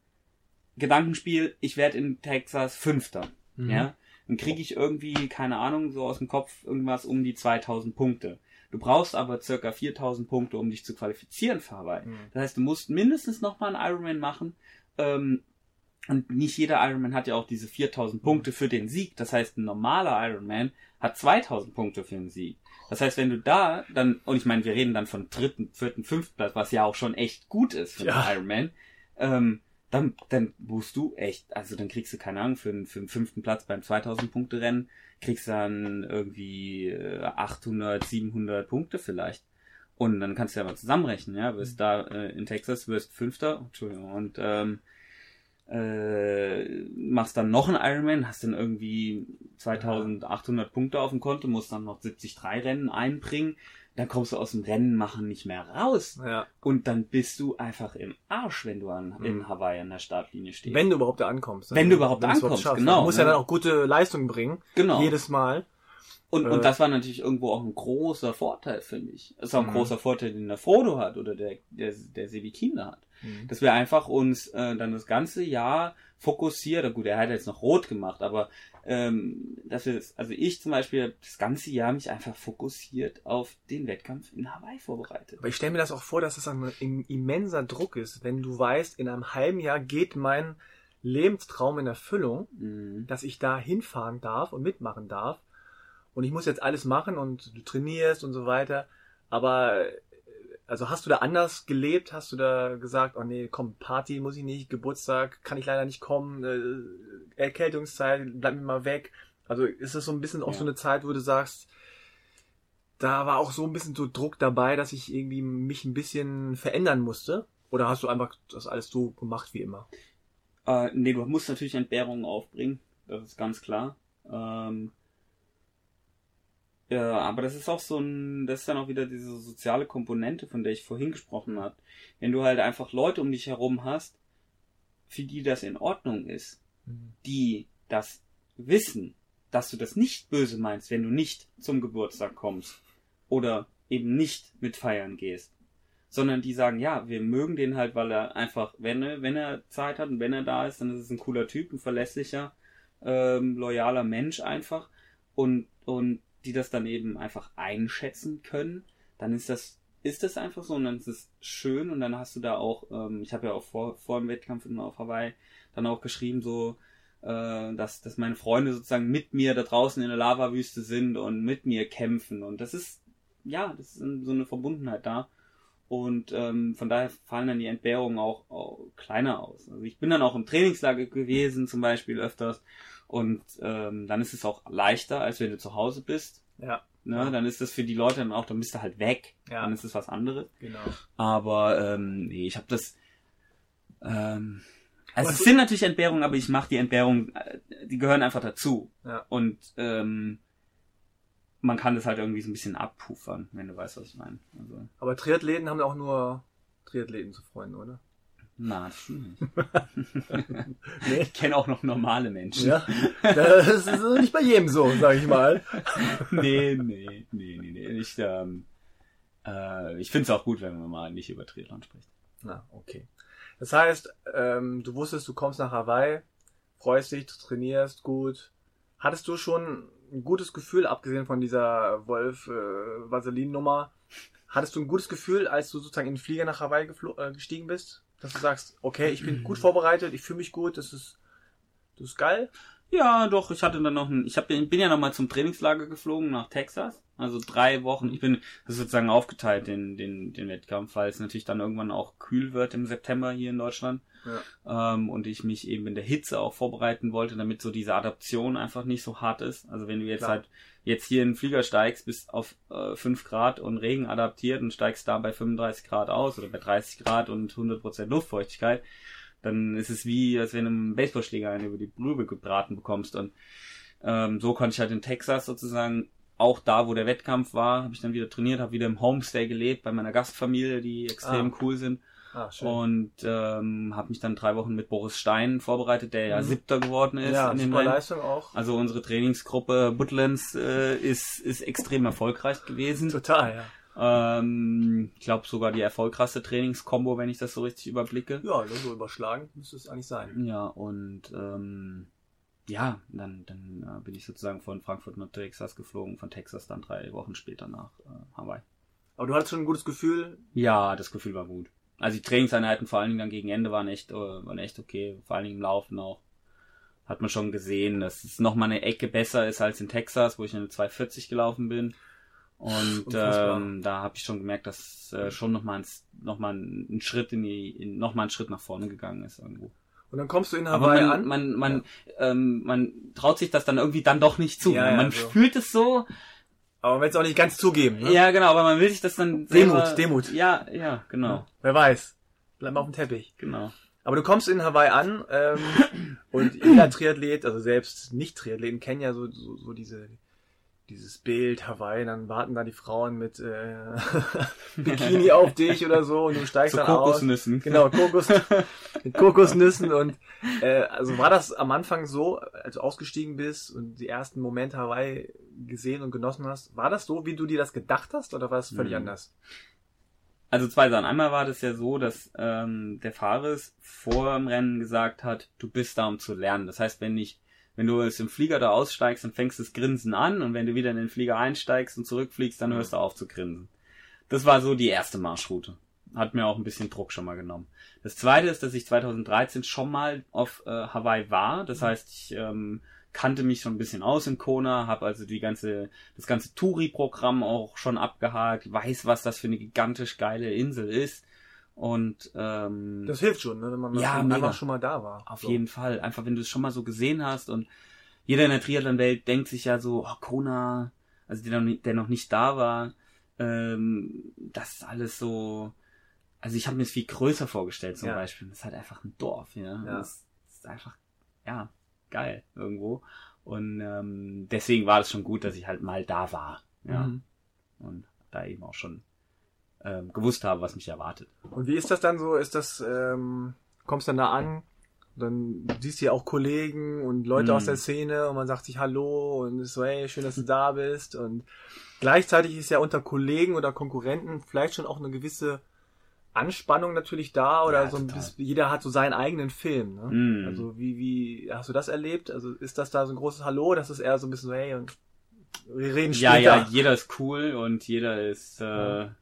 Gedankenspiel, ich werde in Texas Fünfter. Mhm. Ja, dann kriege ich irgendwie, keine Ahnung, so aus dem Kopf irgendwas um die 2000 Punkte. Du brauchst aber circa 4000 Punkte, um dich zu qualifizieren für Hawaii. Mhm. Das heißt, du musst mindestens nochmal einen Ironman machen. Ähm, und nicht jeder Ironman hat ja auch diese 4000 Punkte für den Sieg. Das heißt, ein normaler Ironman hat 2000 Punkte für den Sieg. Das heißt, wenn du da dann, und ich meine, wir reden dann von dritten, vierten, fünften Platz, was ja auch schon echt gut ist für Ja. einen Ironman, ähm, dann, dann musst du echt, also dann kriegst du, keine Ahnung, für, den- für den fünften Platz beim 2000 Punkte Rennen, kriegst du dann irgendwie äh, 800, 700 Punkte vielleicht. Und dann kannst du ja mal zusammenrechnen, ja, wirst da äh, in Texas, wirst Fünfter, Entschuldigung, und ähm, äh, machst dann noch einen Ironman, hast dann irgendwie 2800 Punkte auf dem Konto, musst dann noch 73 Rennen einbringen, dann kommst du aus dem Rennen machen nicht mehr raus. Ja. Und dann bist du einfach im Arsch, wenn du an, in Mhm. Hawaii an der Startlinie stehst. Wenn du überhaupt da ankommst. Wenn du überhaupt Wenn ankommst, schaffst. genau, Du musst ja ne? dann auch gute Leistung bringen. genau. Jedes Mal. Und, Äh, und das war natürlich irgendwo auch ein großer Vorteil für mich. Das ist auch ein Mhm. großer Vorteil, den der Frodo hat oder der, der, der Sebi Kienle hat. Mhm. Dass wir einfach uns äh, dann das ganze Jahr fokussiert, gut, er hat jetzt noch rot gemacht, aber ähm, dass wir also ich zum Beispiel das ganze Jahr mich einfach fokussiert auf den Wettkampf in Hawaii vorbereitet. Aber ich stelle mir das auch vor, dass das ein, im- immenser Druck ist, wenn du weißt, in einem halben Jahr geht mein Lebenstraum in Erfüllung, Mhm. dass ich da hinfahren darf und mitmachen darf. Und ich muss jetzt alles machen und du trainierst und so weiter. Aber also hast du da anders gelebt? Hast du da gesagt, oh nee, komm, Party muss ich nicht, Geburtstag kann ich leider nicht kommen, äh, Erkältungszeit, bleib mir mal weg. Also ist das so ein bisschen auch Ja. so eine Zeit, wo du sagst, da war auch so ein bisschen so Druck dabei, dass ich irgendwie mich ein bisschen verändern musste? Oder hast du einfach das alles so gemacht wie immer? Äh, nee, du musst natürlich Entbehrungen aufbringen, das ist ganz klar. Ähm, ja, aber das ist auch so ein, das ist dann auch wieder diese soziale Komponente, von der ich vorhin gesprochen habe. Wenn du halt einfach Leute um dich herum hast, für die das in Ordnung ist, die das wissen, dass du das nicht böse meinst, wenn du nicht zum Geburtstag kommst oder eben nicht mit feiern gehst, sondern die sagen, ja, wir mögen den halt, weil er einfach, wenn er, wenn er Zeit hat und wenn er da ist, dann ist es ein cooler Typ, ein verlässlicher, ähm, loyaler Mensch einfach. Und, und die das dann eben einfach einschätzen können, dann ist das, ist das einfach so und dann ist es schön und dann hast du da auch, ähm, ich habe ja auch vor, vor dem Wettkampf immer auf Hawaii dann auch geschrieben, so, äh, dass, dass meine Freunde sozusagen mit mir da draußen in der Lavawüste sind und mit mir kämpfen und das ist, ja, das ist so eine Verbundenheit da. Und ähm, von daher fallen dann die Entbehrungen auch, auch kleiner aus. Also ich bin dann auch im Trainingslager gewesen, zum Beispiel öfters. Und ähm, dann ist es auch leichter, als wenn du zu Hause bist. Ja, Ne? Dann ist das für die Leute dann auch, dann bist du halt weg. Ja. Dann ist es was anderes. genau. Aber ähm, nee, ich habe das. Ähm, also Was- es sind natürlich Entbehrungen, aber ich mache die Entbehrungen, äh, die gehören einfach dazu. Ja. Und ähm, man kann das halt irgendwie so ein bisschen abpuffern, wenn du weißt, was ich meine. Also, Aber Triathleten haben auch nur Triathleten zu Freunden, oder? Na, das stimmt. Nee. Ich kenne auch noch normale Menschen. Ja, das ist nicht bei jedem so, sag ich mal. nee, nee, nee, nee, nee. Ich, ähm, äh, ich finde es auch gut, wenn man mal nicht über Triathlon spricht. Na, okay. Das heißt, ähm, du wusstest, du kommst nach Hawaii, freust dich, du trainierst gut. Hattest du schon ein gutes Gefühl, abgesehen von dieser Wolf-Vaseline-Nummer, Hattest du ein gutes Gefühl, als du sozusagen in den Flieger nach Hawaii äh, gestiegen bist? Dass du sagst, okay, ich bin gut vorbereitet, ich fühle mich gut, das ist, das ist geil? Ja, doch, ich hatte dann noch ein, ich hab, bin ja nochmal zum Trainingslager geflogen nach Texas. Also drei Wochen. Ich bin sozusagen aufgeteilt, den, den, den Wettkampf, weil es natürlich dann irgendwann auch kühl wird im September hier in Deutschland. Ja. Ähm, und ich mich eben in der Hitze auch vorbereiten wollte, damit so diese Adaption einfach nicht so hart ist. Also wenn du jetzt Klar. halt jetzt hier in den Flieger steigst, bis auf äh, 5 Grad und Regen adaptiert und steigst da bei 35 Grad aus oder bei 30 Grad und 100% Luftfeuchtigkeit, dann ist es wie, als wenn du einen Baseballschläger einen über die Brübe gebraten bekommst. Und ähm, so konnte ich halt in Texas sozusagen auch da, wo der Wettkampf war, habe ich dann wieder trainiert, habe wieder im Homestay gelebt bei meiner Gastfamilie, die extrem ah. cool sind. Ah, schön. Und ähm, habe mich dann drei Wochen mit Boris Stein vorbereitet, der ja mhm. Siebter geworden ist. Ja, in super Leistung auch. Also unsere Trainingsgruppe Woodlands äh, ist, ist extrem erfolgreich gewesen. Total, ja. Ähm, ich glaube sogar die erfolgreichste Trainingskombo, wenn ich das so richtig überblicke. Ja, so überschlagen müsste es eigentlich sein. Ja, und ähm, ja, dann, dann äh, bin ich sozusagen von Frankfurt nach Texas geflogen, von Texas dann drei Wochen später nach äh, Hawaii. Aber du hattest schon ein gutes Gefühl? Ja, das Gefühl war gut. Also die Trainingseinheiten vor allen Dingen dann gegen Ende waren echt, äh, waren echt okay, vor allen Dingen im Laufen auch. Hat man schon gesehen, dass es nochmal eine Ecke besser ist als in Texas, wo ich eine 240 gelaufen bin. Und ähm, da habe ich schon gemerkt, dass äh, schon nochmal noch mal ein Schritt in die, in, noch mal ein Schritt nach vorne gegangen ist irgendwo. Und dann kommst du in Hawaii man, an. Man, man, ja. ähm, man traut sich das dann irgendwie dann doch nicht zu. Ja, ja, man so. fühlt es so. Aber man will es auch nicht ganz zugeben. Ne? Ja, genau, aber man will sich das dann selber... Demut, Demut. Ja, ja, genau. wer weiß. Bleib mal auf dem Teppich. Genau. Aber du kommst in Hawaii an ähm, und jeder Triathlet, also selbst Nicht-Triathleten, kennen ja so, so, so diese dieses Bild Hawaii, dann warten da die Frauen mit äh, Bikini auf dich oder so und du steigst so dann Kokosnüssen. aus. Genau, Kokos, mit Kokosnüssen und äh, also war das am Anfang so, als du ausgestiegen bist und die ersten Momente Hawaii gesehen und genossen hast, war das so, wie du dir das gedacht hast oder war es völlig mhm. anders? Also zwei Sachen. Einmal war das ja so, dass ähm, der Fahrer vor dem Rennen gesagt hat, du bist da, um zu lernen. Das heißt, wenn ich wenn du aus dem Flieger da aussteigst, dann fängst du das Grinsen an und wenn du wieder in den Flieger einsteigst und zurückfliegst, dann hörst du auf zu grinsen. Das war so die erste Marschroute. Hat mir auch ein bisschen Druck schon mal genommen. Das zweite ist, dass ich 2013 schon mal auf äh, Hawaii war. Das heißt, ich ähm, kannte mich schon ein bisschen aus in Kona, habe also die ganze, das ganze Touri-Programm auch schon abgehakt, weiß, was das für eine gigantisch geile Insel ist. Und ähm, das hilft schon, ne, wenn man ja, einfach schon mal da war. Auf so. jeden Fall. Einfach, wenn du es schon mal so gesehen hast und jeder in der Triathlon-Welt denkt sich ja so, oh, Kona, also der noch, der noch nicht da war, ähm, das ist alles so. Also ich habe mir es viel größer vorgestellt zum ja. Beispiel. Das ist halt einfach ein Dorf, ja. ja. Das ist einfach, ja, geil irgendwo. Und ähm, deswegen war es schon gut, dass ich halt mal da war. Ja. Mhm. Und da eben auch schon ähm, gewusst habe, was mich erwartet. Und wie ist das dann so? Ist das, ähm, kommst dann da an, dann siehst du ja auch Kollegen und Leute mm. aus der Szene und man sagt sich Hallo und ist so, hey, schön, dass du da bist. Und gleichzeitig ist ja unter Kollegen oder Konkurrenten vielleicht schon auch eine gewisse Anspannung natürlich da oder ja, so ein bisschen, jeder hat so seinen eigenen Film. Ne? Mm. Also wie, wie hast du das erlebt? Also ist das da so ein großes Hallo? Das ist eher so ein bisschen so, hey, und wir reden später. Ja, ja, jeder ist cool und jeder ist äh, ja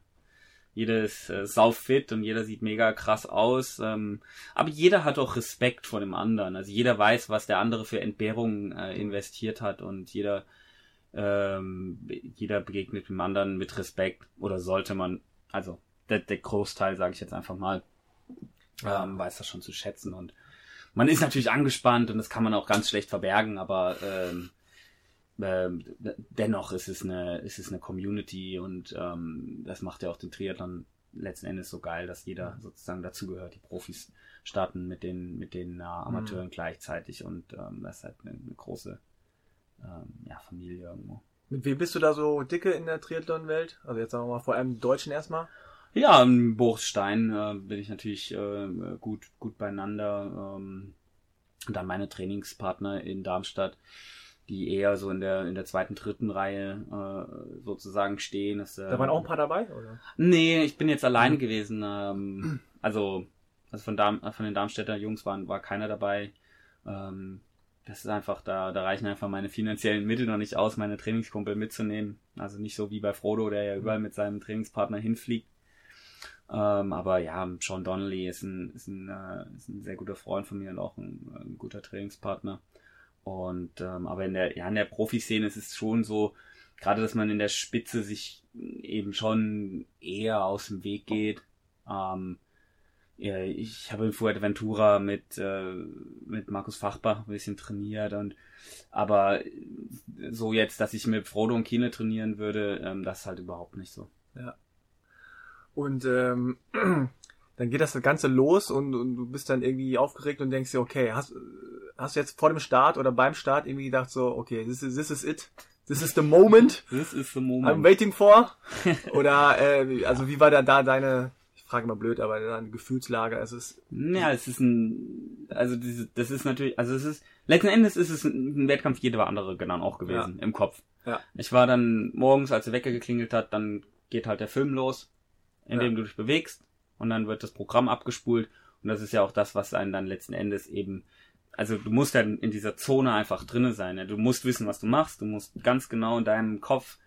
jeder ist äh, saufit und jeder sieht mega krass aus. Ähm, aber jeder hat auch Respekt vor dem anderen. Also jeder weiß, was der andere für Entbehrungen äh, investiert hat und jeder, ähm, jeder begegnet dem anderen mit Respekt oder sollte man, also der, der Großteil, sage ich jetzt einfach mal, ähm, weiß das schon zu schätzen und man ist natürlich angespannt und das kann man auch ganz schlecht verbergen, aber ähm, ähm, dennoch ist es eine, ist es eine Community und ähm, das macht ja auch den Triathlon letzten Endes so geil, dass jeder sozusagen dazugehört. Die Profis starten mit den, mit den äh, Amateuren mhm. gleichzeitig und ähm, das ist halt eine, eine große ähm, ja, Familie irgendwo. Mit wem bist du da so dicke in der Triathlon-Welt? Also jetzt sagen wir mal vor allem Deutschen erstmal. Ja, im Bochstein äh, bin ich natürlich äh, gut, gut beieinander. Ähm, und dann meine Trainingspartner in Darmstadt die eher so in der in der zweiten, dritten Reihe äh, sozusagen stehen. Das, äh, da waren auch ein paar dabei, oder? Nee, ich bin jetzt alleine mhm. gewesen. Ähm, also also von, Darm, von den Darmstädter Jungs waren, war keiner dabei. Ähm, das ist einfach, da, da reichen einfach meine finanziellen Mittel noch nicht aus, meine Trainingskumpel mitzunehmen. Also nicht so wie bei Frodo, der ja überall mit seinem Trainingspartner hinfliegt. Ähm, aber ja, Sean Donnelly ist ein, ist, ein, äh, ist ein sehr guter Freund von mir und auch ein, ein guter Trainingspartner. Und ähm, aber in der, ja, in der Profiszene ist es schon so, gerade dass man in der Spitze sich eben schon eher aus dem Weg geht. Ähm, ja, ich habe in Fuerteventura mit, äh, mit Markus Fachbach ein bisschen trainiert und aber so jetzt, dass ich mit Frodo und Kine trainieren würde, ähm, das ist halt überhaupt nicht so. Ja. Und ähm, dann geht das Ganze los und, und du bist dann irgendwie aufgeregt und denkst dir, okay, hast, hast du jetzt vor dem Start oder beim Start irgendwie gedacht so, okay, this is, this is it, this is the moment, this is the moment I'm waiting for? oder äh, also wie war da, da deine frage mal blöd, aber dann Gefühlslage, es ist. Ja, es ist ein, also diese, das ist natürlich, also es ist, letzten Endes ist es ein Wettkampf jeder andere genau auch gewesen, ja. im Kopf. Ja. Ich war dann morgens, als der Wecker geklingelt hat, dann geht halt der Film los, in dem du dich bewegst und dann wird das Programm abgespult und das ist ja auch das, was einen dann letzten Endes eben, also du musst dann in dieser Zone einfach drinne sein, ja? du musst wissen, was du machst, du musst ganz genau in deinem Kopf,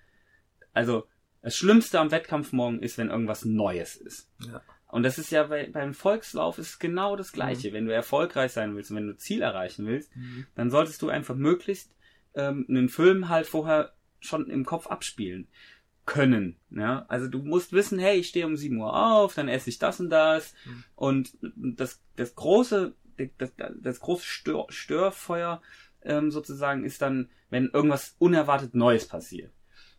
also das Schlimmste am Wettkampf morgen ist, wenn irgendwas Neues ist. Ja. Und das ist ja bei, beim Volkslauf ist genau das Gleiche. Mhm. Wenn du erfolgreich sein willst und wenn du Ziel erreichen willst, mhm. dann solltest du einfach möglichst ähm, einen Film halt vorher schon im Kopf abspielen können. Ja? Also du musst wissen, hey, ich stehe um 7 Uhr auf, dann esse ich das und das. Mhm. Und das, das große, das, das große Stör, Störfeuer ähm, sozusagen ist dann, wenn irgendwas unerwartet Neues passiert.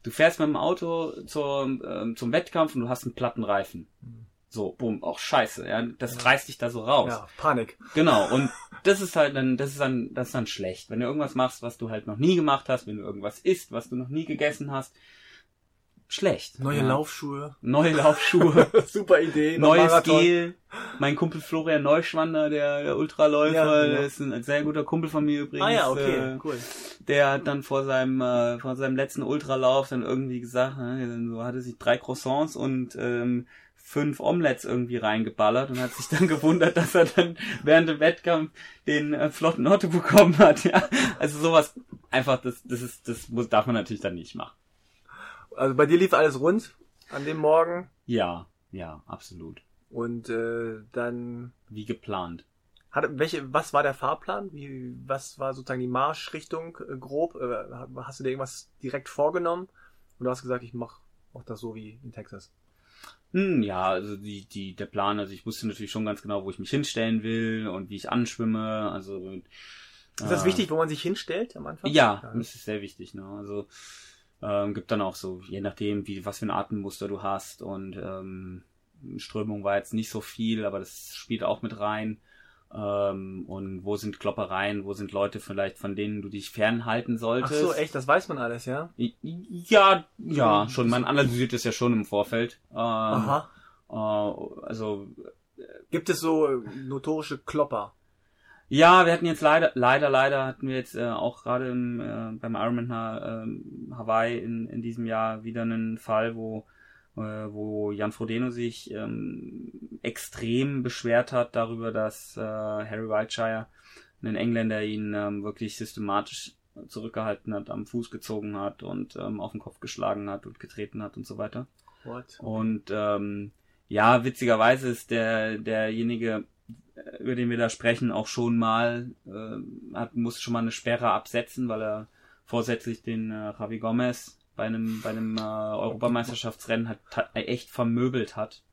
Du fährst mit dem Auto zur, ähm, zum Wettkampf und du hast einen platten Reifen. So, bumm, auch scheiße, ja, das ja. reißt dich da so raus. Ja, Panik. Genau, und das ist halt dann, das ist dann, das ist dann schlecht. Wenn du irgendwas machst, was du halt noch nie gemacht hast, wenn du irgendwas isst, was du noch nie gegessen hast, schlecht. Neue ja. Laufschuhe. Neue Laufschuhe. Super Idee. Neues Gel. Mein Kumpel Florian Neuschwander, der, der Ultraläufer, ja, genau. der ist ein sehr guter Kumpel von mir übrigens. Ah ja, okay, äh, cool. Der hat dann vor seinem, äh, vor seinem letzten Ultralauf dann irgendwie gesagt, ne, so hatte sich drei Croissants und ähm, fünf Omelettes irgendwie reingeballert und hat sich dann gewundert, dass er dann während dem Wettkampf den äh, flotten Otto bekommen hat. Ja, also sowas einfach, das, das ist, das muss, darf man natürlich dann nicht machen. Also bei dir lief alles rund an dem Morgen? Ja, ja, absolut. Und äh, dann. Wie geplant. Hat, welche, was war der Fahrplan? Wie, was war sozusagen die Marschrichtung äh, grob? Äh, hast du dir irgendwas direkt vorgenommen? Und du hast gesagt, ich mach, mach das so wie in Texas. Hm, ja, also die, die, der Plan, also ich wusste natürlich schon ganz genau, wo ich mich hinstellen will und wie ich anschwimme. Also ist das äh, wichtig, wo man sich hinstellt am Anfang? Ja, ja. das ist sehr wichtig. Ne? Also ähm, gibt dann auch so, je nachdem, wie was für ein Atemmuster du hast und ähm, Strömung war jetzt nicht so viel, aber das spielt auch mit rein. Ähm, und wo sind Kloppereien, wo sind Leute vielleicht, von denen du dich fernhalten solltest. Ach so, echt, das weiß man alles, ja? Ja, ja, schon. Man analysiert es ja schon im Vorfeld. Ähm, Aha. Äh, also. Gibt es so notorische Klopper? Ja, wir hatten jetzt leider, leider, leider hatten wir jetzt äh, auch gerade im, äh, beim Ironman ha äh, Hawaii in, in diesem Jahr wieder einen Fall, wo äh, wo Jan Frodeno sich ähm, extrem beschwert hat darüber, dass äh, Harry Whiteshire, ein Engländer, ihn ähm, wirklich systematisch zurückgehalten hat, am Fuß gezogen hat und ähm, auf den Kopf geschlagen hat und getreten hat und so weiter. What? Und ähm, ja, witzigerweise ist der derjenige über den wir da sprechen, auch schon mal, äh, hat, musste schon mal eine Sperre absetzen, weil er vorsätzlich den äh, Javi Gomez bei einem, bei einem äh, Europameisterschaftsrennen hat, hat, echt vermöbelt hat.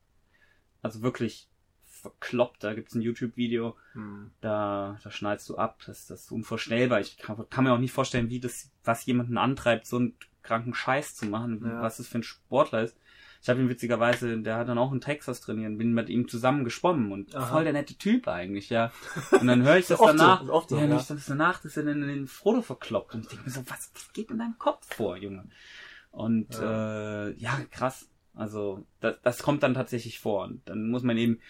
Also wirklich verkloppt. Da gibt's ein YouTube-Video, hm. da, da schneidest du ab. Das, das ist unvorstellbar. Ich kann, kann mir auch nicht vorstellen, wie das, was jemanden antreibt, so einen kranken Scheiß zu machen, ja. was es für ein Sportler ist. Ich habe ihn witzigerweise, der hat dann auch in Texas trainiert, bin mit ihm zusammen geschwommen und Aha. voll der nette Typ eigentlich, ja. Und dann höre ich das danach, so, so, ja, ja. Ich das danach, dass er dann in den Frodo verkloppt und ich denke mir so, was, was geht in deinem Kopf vor, Junge? Und ja, äh, ja krass. Also das, das kommt dann tatsächlich vor und dann muss man eben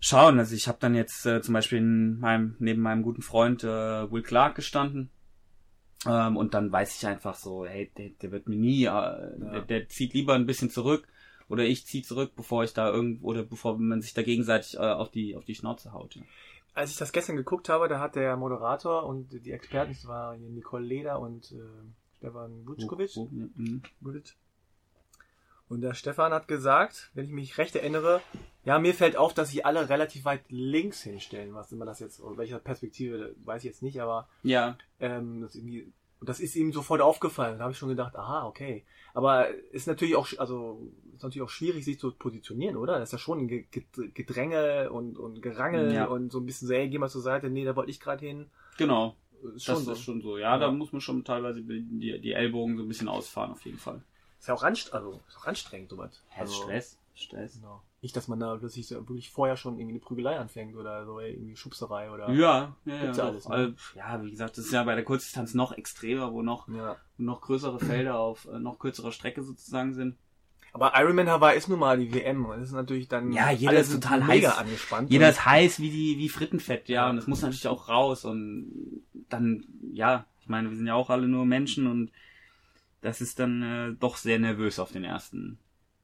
schauen. Also ich habe dann jetzt äh, zum Beispiel in meinem, neben meinem guten Freund äh, Will Clark gestanden ähm, und dann weiß ich einfach so, hey, der, der wird mir nie, äh, der, der, zieht lieber ein bisschen zurück oder ich ziehe zurück, bevor ich da irgendwo oder bevor man sich da gegenseitig äh, auf die auf die Schnauze haut. Ja. als ich das gestern geguckt habe, da hat der Moderator und die Experten, das war hier Nicole Leder und äh, Stefan Butschkovic. Oh, oh, mhm. Und der Stefan hat gesagt, wenn ich mich recht erinnere, ja, mir fällt auf, dass sie alle relativ weit links hinstellen. Was immer das jetzt, aus welcher Perspektive, weiß ich jetzt nicht, aber Ja, ähm, das, das ist ihm sofort aufgefallen. Da habe ich schon gedacht, aha, okay. Aber ist natürlich auch, also ist natürlich auch schwierig, sich zu positionieren, oder? Das ist ja schon ein Ge- Ge- Gedränge und, und Gerangel Ja. und so ein bisschen so, ey, geh mal zur Seite, nee, da wollte ich gerade hin. genau. Ist Das schon so. ist schon so. Ja, da Ja. muss man schon teilweise die, die Ellbogen so ein bisschen ausfahren, auf jeden Fall. Ist ja auch, anst also, ist auch anstrengend, sowas. Also, Stress. Stress. Genau. Nicht, dass man da plötzlich so wirklich vorher schon irgendwie eine Prügelei anfängt oder so irgendwie Schubserei oder. Ja, ja, ja. Alles, ne? Also, ja, wie gesagt, das ist ja bei der Kurzdistanz noch extremer, wo noch, Ja. wo noch größere Felder auf äh, noch kürzerer Strecke sozusagen sind. Aber Ironman Hawaii ist nun mal die WM und das ist natürlich dann Ja, jeder ist total mega heiß. angespannt. Jeder ist heiß wie die wie Frittenfett, ja, Ja. und das muss natürlich auch raus und dann ja, ich meine, wir sind ja auch alle nur Menschen und das ist dann äh, doch sehr nervös auf den ersten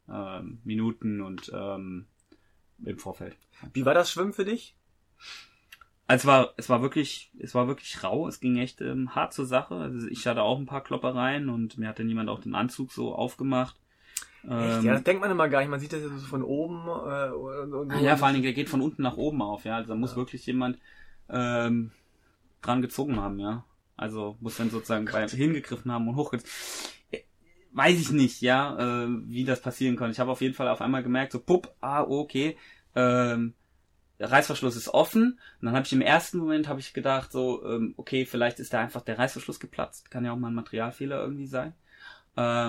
ähm, Minuten und ähm, im Vorfeld. Wie war das Schwimmen für dich? Also es war es war wirklich es war wirklich rau, es ging echt ähm, hart zur Sache. Also ich hatte auch ein paar Kloppereien und mir hat dann jemand auch den Anzug so aufgemacht. Echt? Ähm, Ja, das denkt man immer gar nicht. Man sieht das ja so von oben äh, und, und, Ah Ja, vor allen Dingen, der geht von unten nach oben auf, ja. Also da muss Ja. wirklich jemand ähm, dran gezogen haben, ja. Also muss dann sozusagen bei, hingegriffen haben und hochgezogen. Weiß ich nicht, ja, äh, wie das passieren konnte. Ich habe auf jeden Fall auf einmal gemerkt, so pupp, ah, okay, ähm, der Reißverschluss ist offen. Und dann habe ich im ersten Moment habe ich gedacht, so, ähm, okay, vielleicht ist da einfach der Reißverschluss geplatzt. Kann ja auch mal ein Materialfehler irgendwie sein.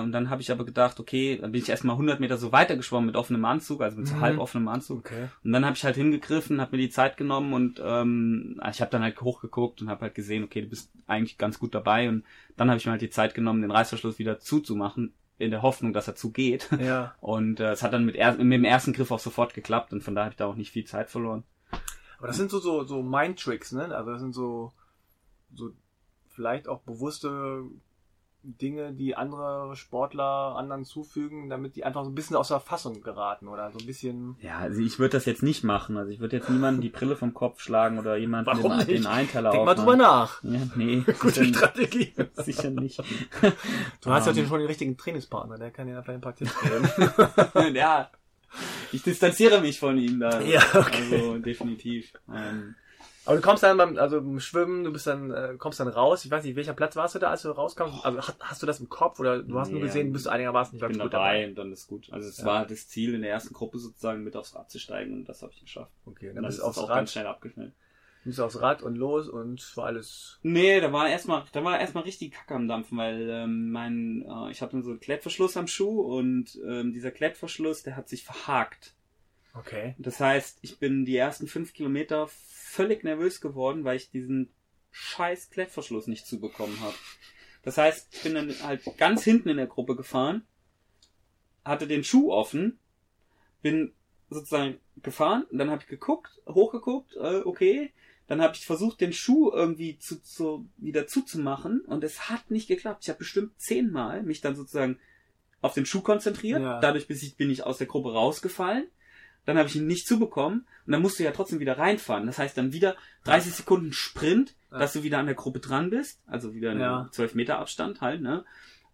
Und dann habe ich aber gedacht, okay, dann bin ich erstmal 100 Meter so weiter geschwommen mit offenem Anzug, also mit so Mhm. halb offenem Anzug. Okay. Und dann habe ich halt hingegriffen, habe mir die Zeit genommen und ähm, ich habe dann halt hochgeguckt und habe halt gesehen, okay, du bist eigentlich ganz gut dabei. Und dann habe ich mir halt die Zeit genommen, den Reißverschluss wieder zuzumachen, in der Hoffnung, dass er zugeht. Ja. Und äh, es hat dann mit, er mit dem ersten Griff auch sofort geklappt und von daher habe ich da auch nicht viel Zeit verloren. Aber das sind so, so, so Mind-Tricks, ne? Also das sind so, so vielleicht auch bewusste Dinge, die andere Sportler anderen zufügen, damit die einfach so ein bisschen aus der Fassung geraten oder so ein bisschen. Ja, also ich würde das jetzt nicht machen. Also ich würde jetzt niemanden die Brille vom Kopf schlagen oder jemanden Warum den, nicht? den Einteiler Denk mal drüber nach. Ja, nee, Gute Strategie. sicher nicht. Du hast ja Ähm. schon den richtigen Trainingspartner, der kann dir vielleicht ein paar Tipps geben. ja, ich distanziere mich von ihm da. Ja, okay. Also definitiv. Ähm, Aber du kommst dann beim, also beim Schwimmen, du bist dann, äh, kommst dann raus. Ich weiß nicht, welcher Platz warst du da, als du rauskommst? Also hast, hast du das im Kopf oder du hast nur Nee, gesehen, du bist einigermaßen ich bin gut dabei und dann ist gut. Also es Ja. war das Ziel in der ersten Gruppe sozusagen mit aufs Rad zu steigen und das habe ich geschafft. Okay, Und dann dann bist ist du es aufs auch ganz Rad, schnell abgeschnitten. bist du aufs Rad und los und war alles. Nee, da war erstmal, da war erstmal richtig Kacke am Dampfen, weil ähm, mein, äh, ich hatte so einen Klettverschluss am Schuh und ähm, dieser Klettverschluss, der hat sich verhakt. Okay. Das heißt, ich bin die ersten fünf Kilometer völlig nervös geworden, weil ich diesen scheiß Klettverschluss nicht zubekommen habe. Das heißt, ich bin dann halt ganz hinten in der Gruppe gefahren, hatte den Schuh offen, bin sozusagen gefahren und dann habe ich geguckt, hochgeguckt, äh, okay. Dann habe ich versucht, den Schuh irgendwie zu, zu, wieder zuzumachen und es hat nicht geklappt. Ich habe bestimmt zehnmal mich dann sozusagen auf den Schuh konzentriert. Ja. Dadurch bin ich, bin ich aus der Gruppe rausgefallen. Dann habe ich ihn nicht zubekommen und dann musst du ja trotzdem wieder reinfahren. Das heißt dann wieder 30 Sekunden Sprint, Ja. dass du wieder an der Gruppe dran bist. Also wieder einen Ja. 12 Meter Abstand halt, ne?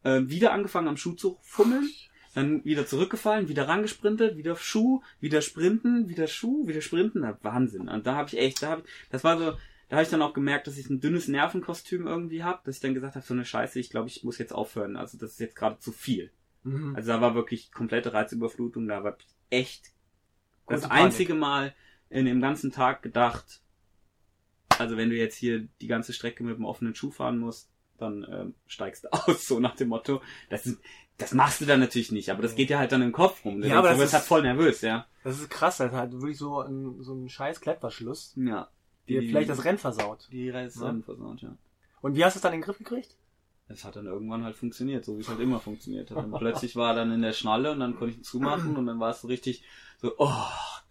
Ähm, wieder angefangen am Schuh zu fummeln. Dann wieder zurückgefallen, wieder rangesprintet, wieder Schuh, wieder sprinten, wieder Schuh, wieder sprinten. Na, Wahnsinn. Und da habe ich echt, da habe ich, das war so, da habe ich dann auch gemerkt, dass ich ein dünnes Nervenkostüm irgendwie habe, dass ich dann gesagt habe, so eine Scheiße, ich glaube, ich muss jetzt aufhören. Also das ist jetzt gerade zu viel. Mhm. Also da war wirklich komplette Reizüberflutung, da war ich das Panik. einzige Mal in dem ganzen Tag gedacht, also wenn du jetzt hier die ganze Strecke mit dem offenen Schuh fahren musst, dann ähm, steigst du aus, so nach dem Motto. Das, ist, das machst du dann natürlich nicht, aber das geht ja halt dann im Kopf rum. Ja, aber du das wirst ist- halt voll nervös, ja. Das ist krass, das ist halt wirklich so ein, so ein scheiß Klettverschluss, Ja. der vielleicht das Rennen versaut. die Rennen versaut, ja. Und wie hast du es dann in den Griff gekriegt? Das hat dann irgendwann halt funktioniert, so wie es halt immer funktioniert hat. Und plötzlich war er dann in der Schnalle und dann konnte ich ihn zumachen und dann war es so richtig so, oh,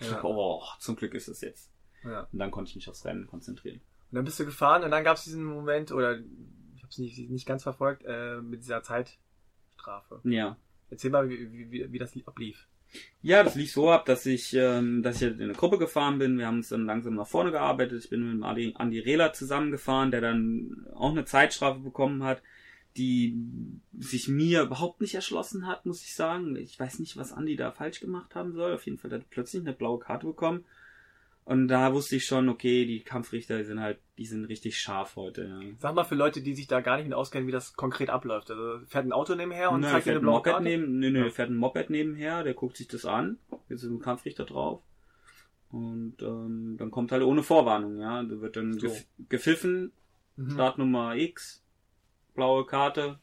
Ja. oh zum Glück ist es jetzt. Ja. Und dann konnte ich mich aufs Rennen konzentrieren. Und dann bist du gefahren und dann gab es diesen Moment, oder ich habe es nicht, nicht ganz verfolgt, äh, mit dieser Zeitstrafe. Ja. Erzähl mal, wie, wie, wie, das ablief. Ja, das lief so ab, dass ich, ähm, dass ich in eine Gruppe gefahren bin. Wir haben uns dann langsam nach vorne gearbeitet. Ich bin mit dem Adi, Andi Rehler zusammengefahren, der dann auch eine Zeitstrafe bekommen hat, die sich mir überhaupt nicht erschlossen hat, muss ich sagen. Ich weiß nicht, was Andi da falsch gemacht haben soll. Auf jeden Fall hat er plötzlich eine blaue Karte bekommen. Und da wusste ich schon, okay, die Kampfrichter die sind halt, die sind richtig scharf heute. Ja. Sag mal für Leute, die sich da gar nicht mit auskennen, wie das konkret abläuft. Also fährt ein Auto nebenher und Nö, zeigt dir eine ein blaue Moped Karte? neben, nö, nö, Ja. fährt ein Moped nebenher, der guckt sich das an, jetzt ist ein Kampfrichter drauf. Und ähm, dann kommt halt ohne Vorwarnung, ja. Da wird dann So. gepfiffen, Mhm. Startnummer X, blaue Karte,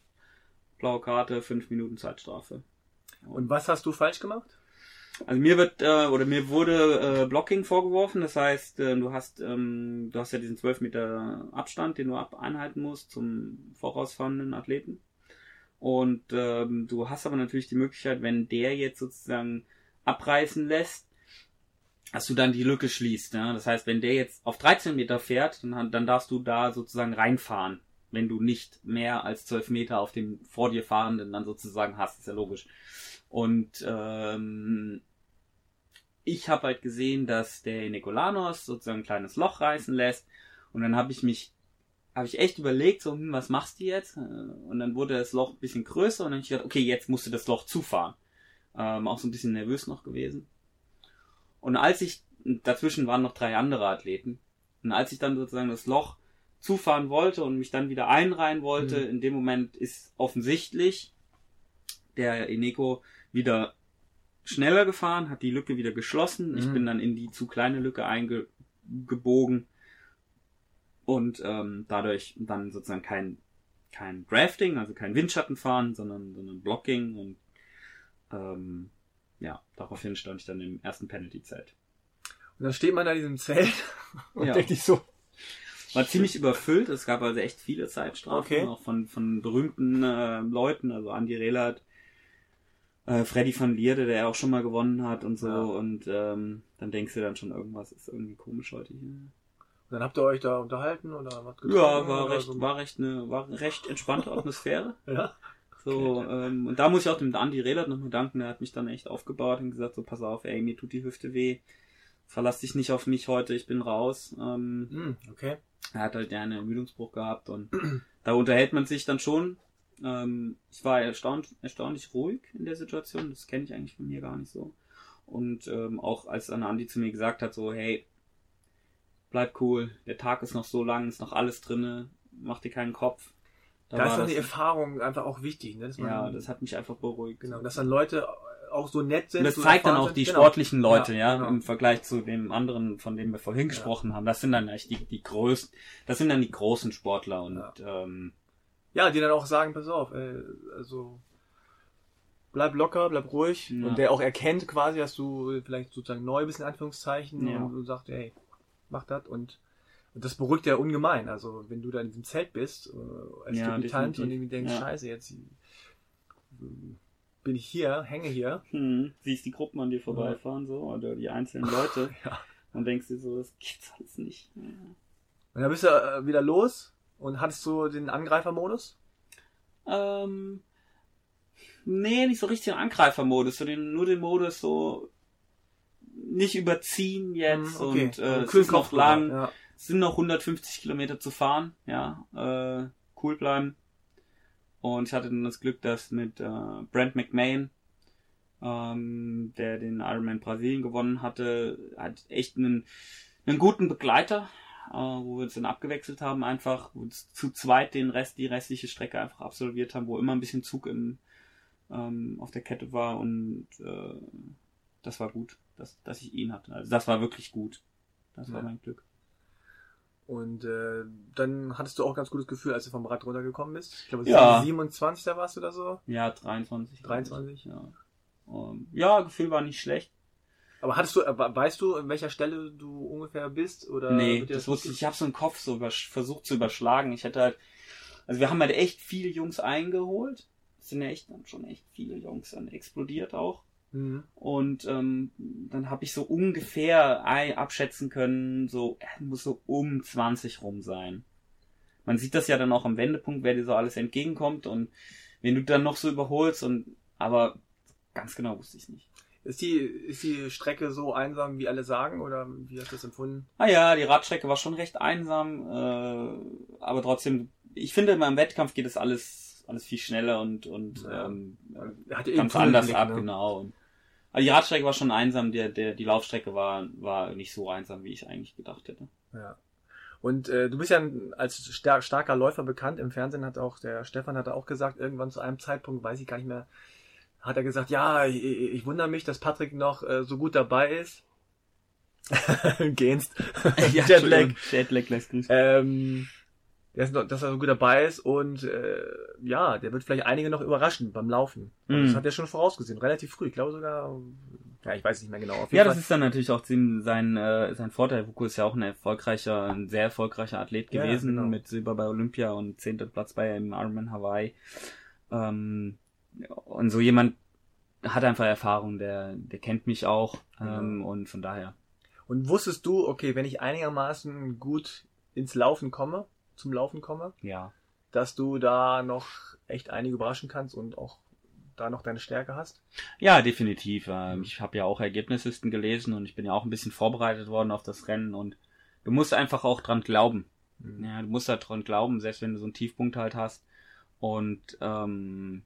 blaue Karte, fünf Minuten Zeitstrafe. Und was hast du falsch gemacht? Also mir wird äh, oder mir wurde äh, Blocking vorgeworfen, das heißt, äh, du hast ähm, du hast ja diesen 12 Meter Abstand, den du ab einhalten musst zum vorausfahrenden Athleten. Und ähm, du hast aber natürlich die Möglichkeit, wenn der jetzt sozusagen abreißen lässt, dass du dann die Lücke schließt. Ja? Das heißt, wenn der jetzt auf 13 Meter fährt, dann, dann darfst du da sozusagen reinfahren, wenn du nicht mehr als 12 Meter auf dem vor dir fahrenden dann sozusagen hast. Ist ja logisch. Und ähm, ich habe halt gesehen, dass der Nikolanos sozusagen ein kleines Loch reißen lässt. Und dann habe ich mich, habe ich echt überlegt, so, hm, was machst du jetzt? Äh, Und dann wurde das Loch ein bisschen größer und dann hab ich gedacht, okay, jetzt musst du das Loch zufahren. Ähm, auch so ein bisschen nervös noch gewesen. Und als ich, dazwischen waren noch drei andere Athleten. Und als ich dann sozusagen das Loch zufahren wollte und mich dann wieder einreihen wollte, Mhm. in dem Moment ist offensichtlich der Eneko wieder schneller gefahren, hat die Lücke wieder geschlossen. Ich Mhm. bin dann in die zu kleine Lücke eingebogen und ähm, dadurch dann sozusagen kein kein Drafting, also kein Windschattenfahren, sondern sondern Blocking und ähm, ja, daraufhin stand ich dann im ersten Penalty-Zelt. Und dann steht man da in diesem Zelt und Ja. denkt sich so, War ziemlich überfüllt, es gab also echt viele Zeitstrafen, Okay. auch von, von berühmten äh, Leuten, also Andy Rehlert, äh, Freddy van Lierde, der auch schon mal gewonnen hat und so, Ja. und ähm, dann denkst du dann schon, irgendwas ist irgendwie komisch heute hier. dann habt ihr euch da unterhalten oder was Ja, war recht, so? war recht eine, war eine recht entspannte Atmosphäre. Ja. So, ähm, und da muss ich auch dem Andi Rehlert nochmal danken, der hat mich dann echt aufgebaut und gesagt, so pass auf, ey, mir tut die Hüfte weh. Verlass dich nicht auf mich heute, ich bin raus. Ähm, Hm, okay. Er hat halt ja einen Ermüdungsbruch gehabt und da unterhält man sich dann schon. Ähm, ich war erstaunt, erstaunlich ruhig in der Situation, das kenne ich eigentlich von mir gar nicht so. Und ähm, auch als dann Andi zu mir gesagt hat, so, hey, bleib cool, der Tag ist noch so lang, ist noch alles drinne, mach dir keinen Kopf. Da, war ist dann die Erfahrung einfach auch wichtig, ne? Ja, das hat mich einfach beruhigt. genau, dass dann Leute auch so nett sind. Und das zeigt dann auch sind. die Genau. sportlichen Leute, ja, Ja, genau. im Vergleich zu dem anderen, von dem wir vorhin gesprochen haben. Das sind dann echt die, die größten, das sind dann die großen Sportler und ähm, Ja, die dann auch sagen, pass auf, äh, also bleib locker, bleib ruhig Ja. und der auch erkennt quasi, dass du vielleicht sozusagen neu bist in Anführungszeichen Ja. und, und sagt, ey, mach das und, und das beruhigt ja ungemein. Also wenn du da in diesem Zelt bist äh, als Ja, definitiv. und irgendwie denkst, Ja. scheiße, jetzt bin ich hier, hänge hier. hm, siehst die Gruppen an dir vorbeifahren so oder die einzelnen Leute Ja. und denkst dir so, das gibt's alles nicht. Ja. Und dann bist du äh, wieder los und hattest du den Angreifermodus? Ähm, nee, nicht so richtig den Angreifermodus, so den, nur den Modus so nicht überziehen jetzt Hm, okay. und äh, es ist noch lang. Ja. Es sind noch 150 Kilometer zu fahren, ja, äh, cool bleiben. Und ich hatte dann das Glück, dass mit äh, Brent McMahon, ähm, der den Ironman Brasilien gewonnen hatte, hat echt einen, einen guten Begleiter, äh, wo wir uns dann abgewechselt haben, einfach wo uns zu zweit den Rest, die restliche Strecke einfach absolviert haben, wo immer ein bisschen Zug im, ähm, auf der Kette war und äh, das war gut, dass, dass ich ihn hatte. Also das war wirklich gut. Das war Ja. mein Glück. Und äh, dann hattest du auch ganz gutes Gefühl, als du vom Rad runtergekommen bist. Ich glaube, Ja. 27 da warst du oder so. Ja, 23. 23? Ja. Ähm, ja, Gefühl war nicht schlecht. Aber hattest du, äh, weißt du, an welcher Stelle du ungefähr bist? Oder nee, dir das wusste ich. Ich habe so einen Kopf so versucht zu überschlagen. Ich hätte halt, also wir haben halt echt viele Jungs eingeholt. Es sind ja echt dann schon echt viele Jungs dann explodiert auch. Mhm. Und ähm, dann habe ich so ungefähr abschätzen können, so er muss so um 20 rum sein. Man sieht das ja dann auch am Wendepunkt, wer dir so alles entgegenkommt und wenn du dann noch so überholst und aber ganz genau wusste ich nicht. Ist die, ist die Strecke so einsam, wie alle sagen, oder wie hast du das empfunden? Ah ja, die Radstrecke war schon recht einsam, äh, aber trotzdem, ich finde, beim Wettkampf geht es alles, alles viel schneller und, und Ja. ähm, Hat ganz eben anders Tunnelblick, ab, ne? genau. Und, aber die Radstrecke war schon einsam, der, der, die Laufstrecke war, war nicht so einsam, wie ich eigentlich gedacht hätte. Ja. Und äh, du bist ja als star starker Läufer bekannt. Im Fernsehen hat auch der Stefan hat auch gesagt, irgendwann zu einem Zeitpunkt, weiß ich gar nicht mehr, hat er gesagt, ja, ich, ich wundere mich, dass Patrick noch äh, so gut dabei ist. Gähnst. Jetlag. Entschuldigung, Jetlag lässt grüßen. Ähm, der ist noch, dass er so gut dabei ist und äh, ja, der wird vielleicht einige noch überraschen beim Laufen. Mhm. Das hat er schon vorausgesehen, relativ früh. Ich glaube sogar, ja, ich weiß nicht mehr genau. Auf jeden Ja, Fall. das ist dann natürlich auch sein, sein, äh, sein Vorteil. Vuko ist ja auch ein erfolgreicher, ein sehr erfolgreicher Athlet Ja, gewesen, genau. mit Silber bei Olympia und zehnter Platz bei im Ironman Hawaii. Ähm, und so jemand hat einfach Erfahrung, der, der kennt mich auch ähm, und von daher. Und wusstest du, okay, wenn ich einigermaßen gut ins Laufen komme, zum Laufen komme, Ja. dass du da noch echt einige überraschen kannst und auch da noch deine Stärke hast? Ja, definitiv. Ähm, ich habe ja auch Ergebnislisten gelesen und ich bin ja auch ein bisschen vorbereitet worden auf das Rennen und du musst einfach auch dran glauben. Ja, du musst da dran glauben, selbst wenn du so einen Tiefpunkt halt hast. Und ähm,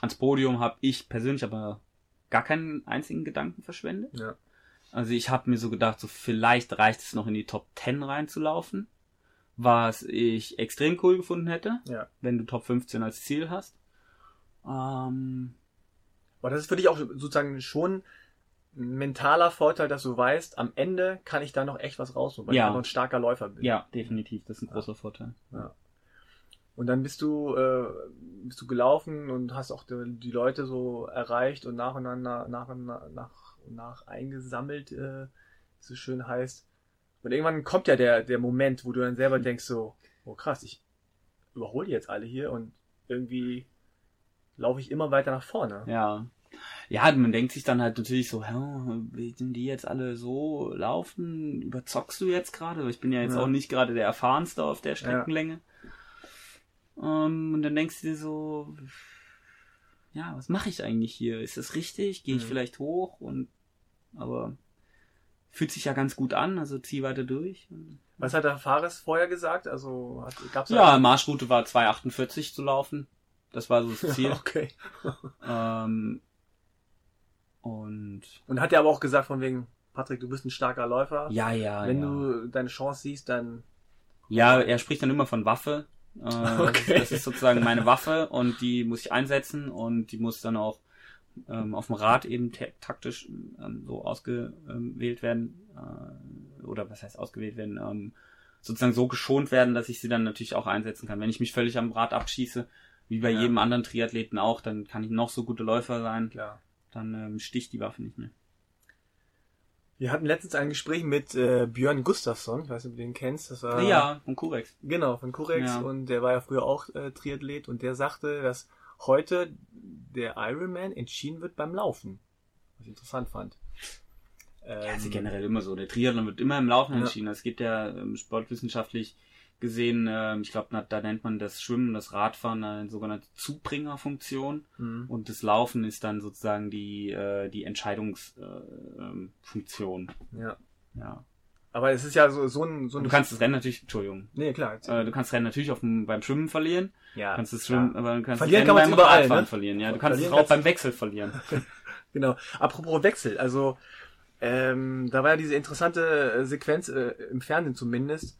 ans Podium habe ich persönlich aber gar keinen einzigen Gedanken verschwendet. Ja. Also ich habe mir so gedacht, so vielleicht reicht es noch in die Top 10 reinzulaufen, was ich extrem cool gefunden hätte, Ja. wenn du Top 15 als Ziel hast. Ähm, Aber das ist für dich auch sozusagen schon ein mentaler Vorteil, dass du weißt, am Ende kann ich da noch echt was rausholen, weil Ja. ich einfach ein starker Läufer bin. ja, definitiv, das ist ein großer Vorteil. Und dann bist du, äh, bist du gelaufen und hast auch die, die Leute so erreicht und nach und nach, und nach, nach, nach eingesammelt, äh, wie es so schön heißt. Und irgendwann kommt ja der, der Moment, wo du dann selber denkst so, oh krass, ich überhole die jetzt alle hier und irgendwie laufe ich immer weiter nach vorne. Ja. Ja, man denkt sich dann halt natürlich so, hä, wie sind die jetzt alle so laufen? Überzockst du jetzt gerade? Ich bin ja jetzt Ja. auch nicht gerade der erfahrenste auf der Streckenlänge. Ähm, und dann denkst du dir so, ja, was mache ich eigentlich hier? Ist das richtig? Gehe ich Mhm. vielleicht hoch? Und aber fühlt sich ja ganz gut an, also zieh weiter durch. Was hat der Fares vorher gesagt? Also hat, gab's Ja, Marschroute war 2,48 zu laufen. Das war so das Ziel. okay. ähm, und Und hat er aber auch gesagt von wegen, Patrick, du bist ein starker Läufer. ja, ja. Wenn ja. du deine Chance siehst, dann Ja, er spricht dann immer von Waffe. Äh, das, Okay. ist, das ist sozusagen meine Waffe und die muss ich einsetzen und die muss dann auch ähm, auf dem Rad eben ta- taktisch ähm, so ausgewählt werden. Äh, oder was heißt ausgewählt werden? Ähm, sozusagen so geschont werden, dass ich sie dann natürlich auch einsetzen kann. Wenn ich mich völlig am Rad abschieße, wie bei Ja. jedem anderen Triathleten auch, dann kann ich noch so gute Läufer sein, klar. dann ähm, sticht die Waffe nicht mehr. Wir hatten letztens ein Gespräch mit äh, Björn Gustafsson, ich weiß nicht, ob du den kennst. Das war, ja, von Kurex. Genau, von Curex Ja. und der war ja früher auch äh, Triathlet und der sagte, dass heute der Ironman entschieden wird beim Laufen. Was ich interessant fand. Ähm, Ja, ist ja generell immer so. Der Triathlon wird immer im Laufen Ja. entschieden. Es gibt ja ähm, sportwissenschaftlich gesehen, ähm, ich glaube, da nennt man das Schwimmen, das Radfahren eine sogenannte Zubringerfunktion mhm. und das Laufen ist dann sozusagen die äh, die Entscheidungsfunktion. Äh, ähm, ja. ja. Aber es ist ja so, so ein, so ein du kannst das Rennen natürlich, Entschuldigung, Nee, klar. äh, du kannst das Rennen natürlich auf dem, beim Schwimmen verlieren, ja, kannst das. Schwimmen, aber du kannst Verlieren das kann Rennen man's beim überall, Radfahren ne? verlieren. Ja, du kannst es auch kannst- beim Wechsel verlieren. Genau. Apropos Wechsel, also ähm, da war ja diese interessante äh, Sequenz, äh, im Fernsehen zumindest.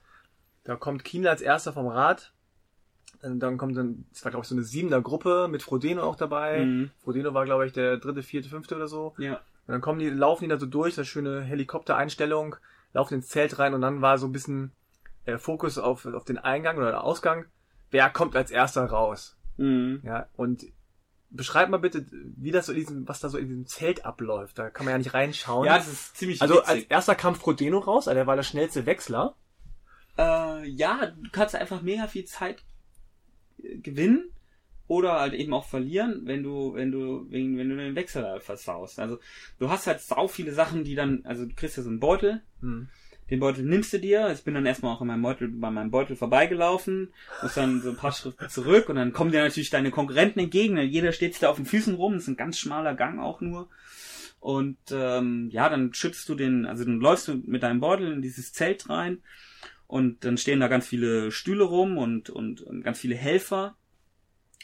Da kommt Kienle als erster vom Rad. Und dann kommt dann, das war glaube ich so eine siebener Gruppe mit Frodeno auch dabei. Mhm. Frodeno war glaube ich der dritte, vierte, fünfte oder so. Ja. Und dann kommen die, laufen die da so durch, das schöne Helikoptereinstellung, laufen ins Zelt rein und dann war so ein bisschen äh, Fokus auf, auf den Eingang oder Ausgang. Wer kommt als erster raus? Mhm. Ja, und beschreib mal bitte, wie das so in diesem, was da so in diesem Zelt abläuft. Da kann man ja nicht reinschauen. Ja, das ist ziemlich also witzig. als erster kam Frodeno raus, also der war der schnellste Wechsler. Äh, ja, du kannst einfach mega viel Zeit äh, gewinnen oder halt eben auch verlieren, wenn du, wenn du, wenn, wenn du den Wechsel halt versaust. Also du hast halt sau viele Sachen, die dann, also du kriegst ja so einen Beutel, Hm. den Beutel nimmst du dir. Ich bin dann erstmal auch an meinem Beutel, bei meinem Beutel vorbeigelaufen, muss dann so ein paar Schritte zurück und dann kommen dir natürlich deine Konkurrenten entgegen. Jeder steht sich da auf den Füßen rum, das ist ein ganz schmaler Gang auch nur. Und ähm, ja, dann schützt du den, also dann läufst du mit deinem Beutel in dieses Zelt rein und dann stehen da ganz viele Stühle rum und, und, und ganz viele Helfer.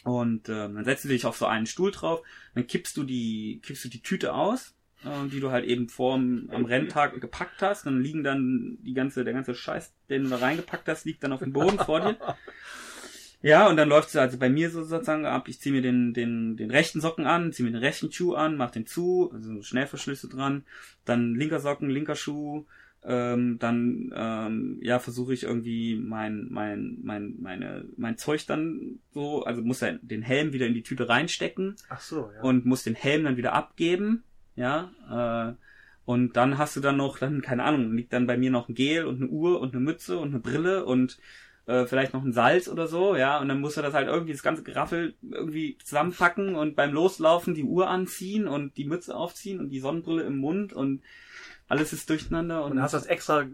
Und äh, dann setzt du dich auf so einen Stuhl drauf, dann kippst du die, kippst du die Tüte aus, äh, die du halt eben vor am Renntag gepackt hast. Dann liegen dann die ganze, der ganze Scheiß, den du da reingepackt hast, liegt dann auf dem Boden vor dir. Ja, und dann läuft es also bei mir so sozusagen ab. Ich ziehe mir den, den, den rechten Socken an, ziehe mir den rechten Schuh an, mach den zu, also Schnellverschlüsse dran, dann linker Socken, linker Schuh, ähm, dann ähm, ja versuche ich irgendwie mein mein mein meine mein Zeug dann so also muss er den Helm wieder in die Tüte reinstecken Ach so, ja. und muss den Helm dann wieder abgeben ja äh, und dann hast du dann noch dann keine Ahnung liegt dann bei mir noch ein Gel und eine Uhr und eine Mütze und eine Brille und äh, vielleicht noch ein Salz oder so, ja, und dann muss er das halt irgendwie das ganze Geraffel irgendwie zusammenpacken und beim Loslaufen die Uhr anziehen und die Mütze aufziehen und die Sonnenbrille im Mund und alles ist durcheinander. Und, und hast du das extra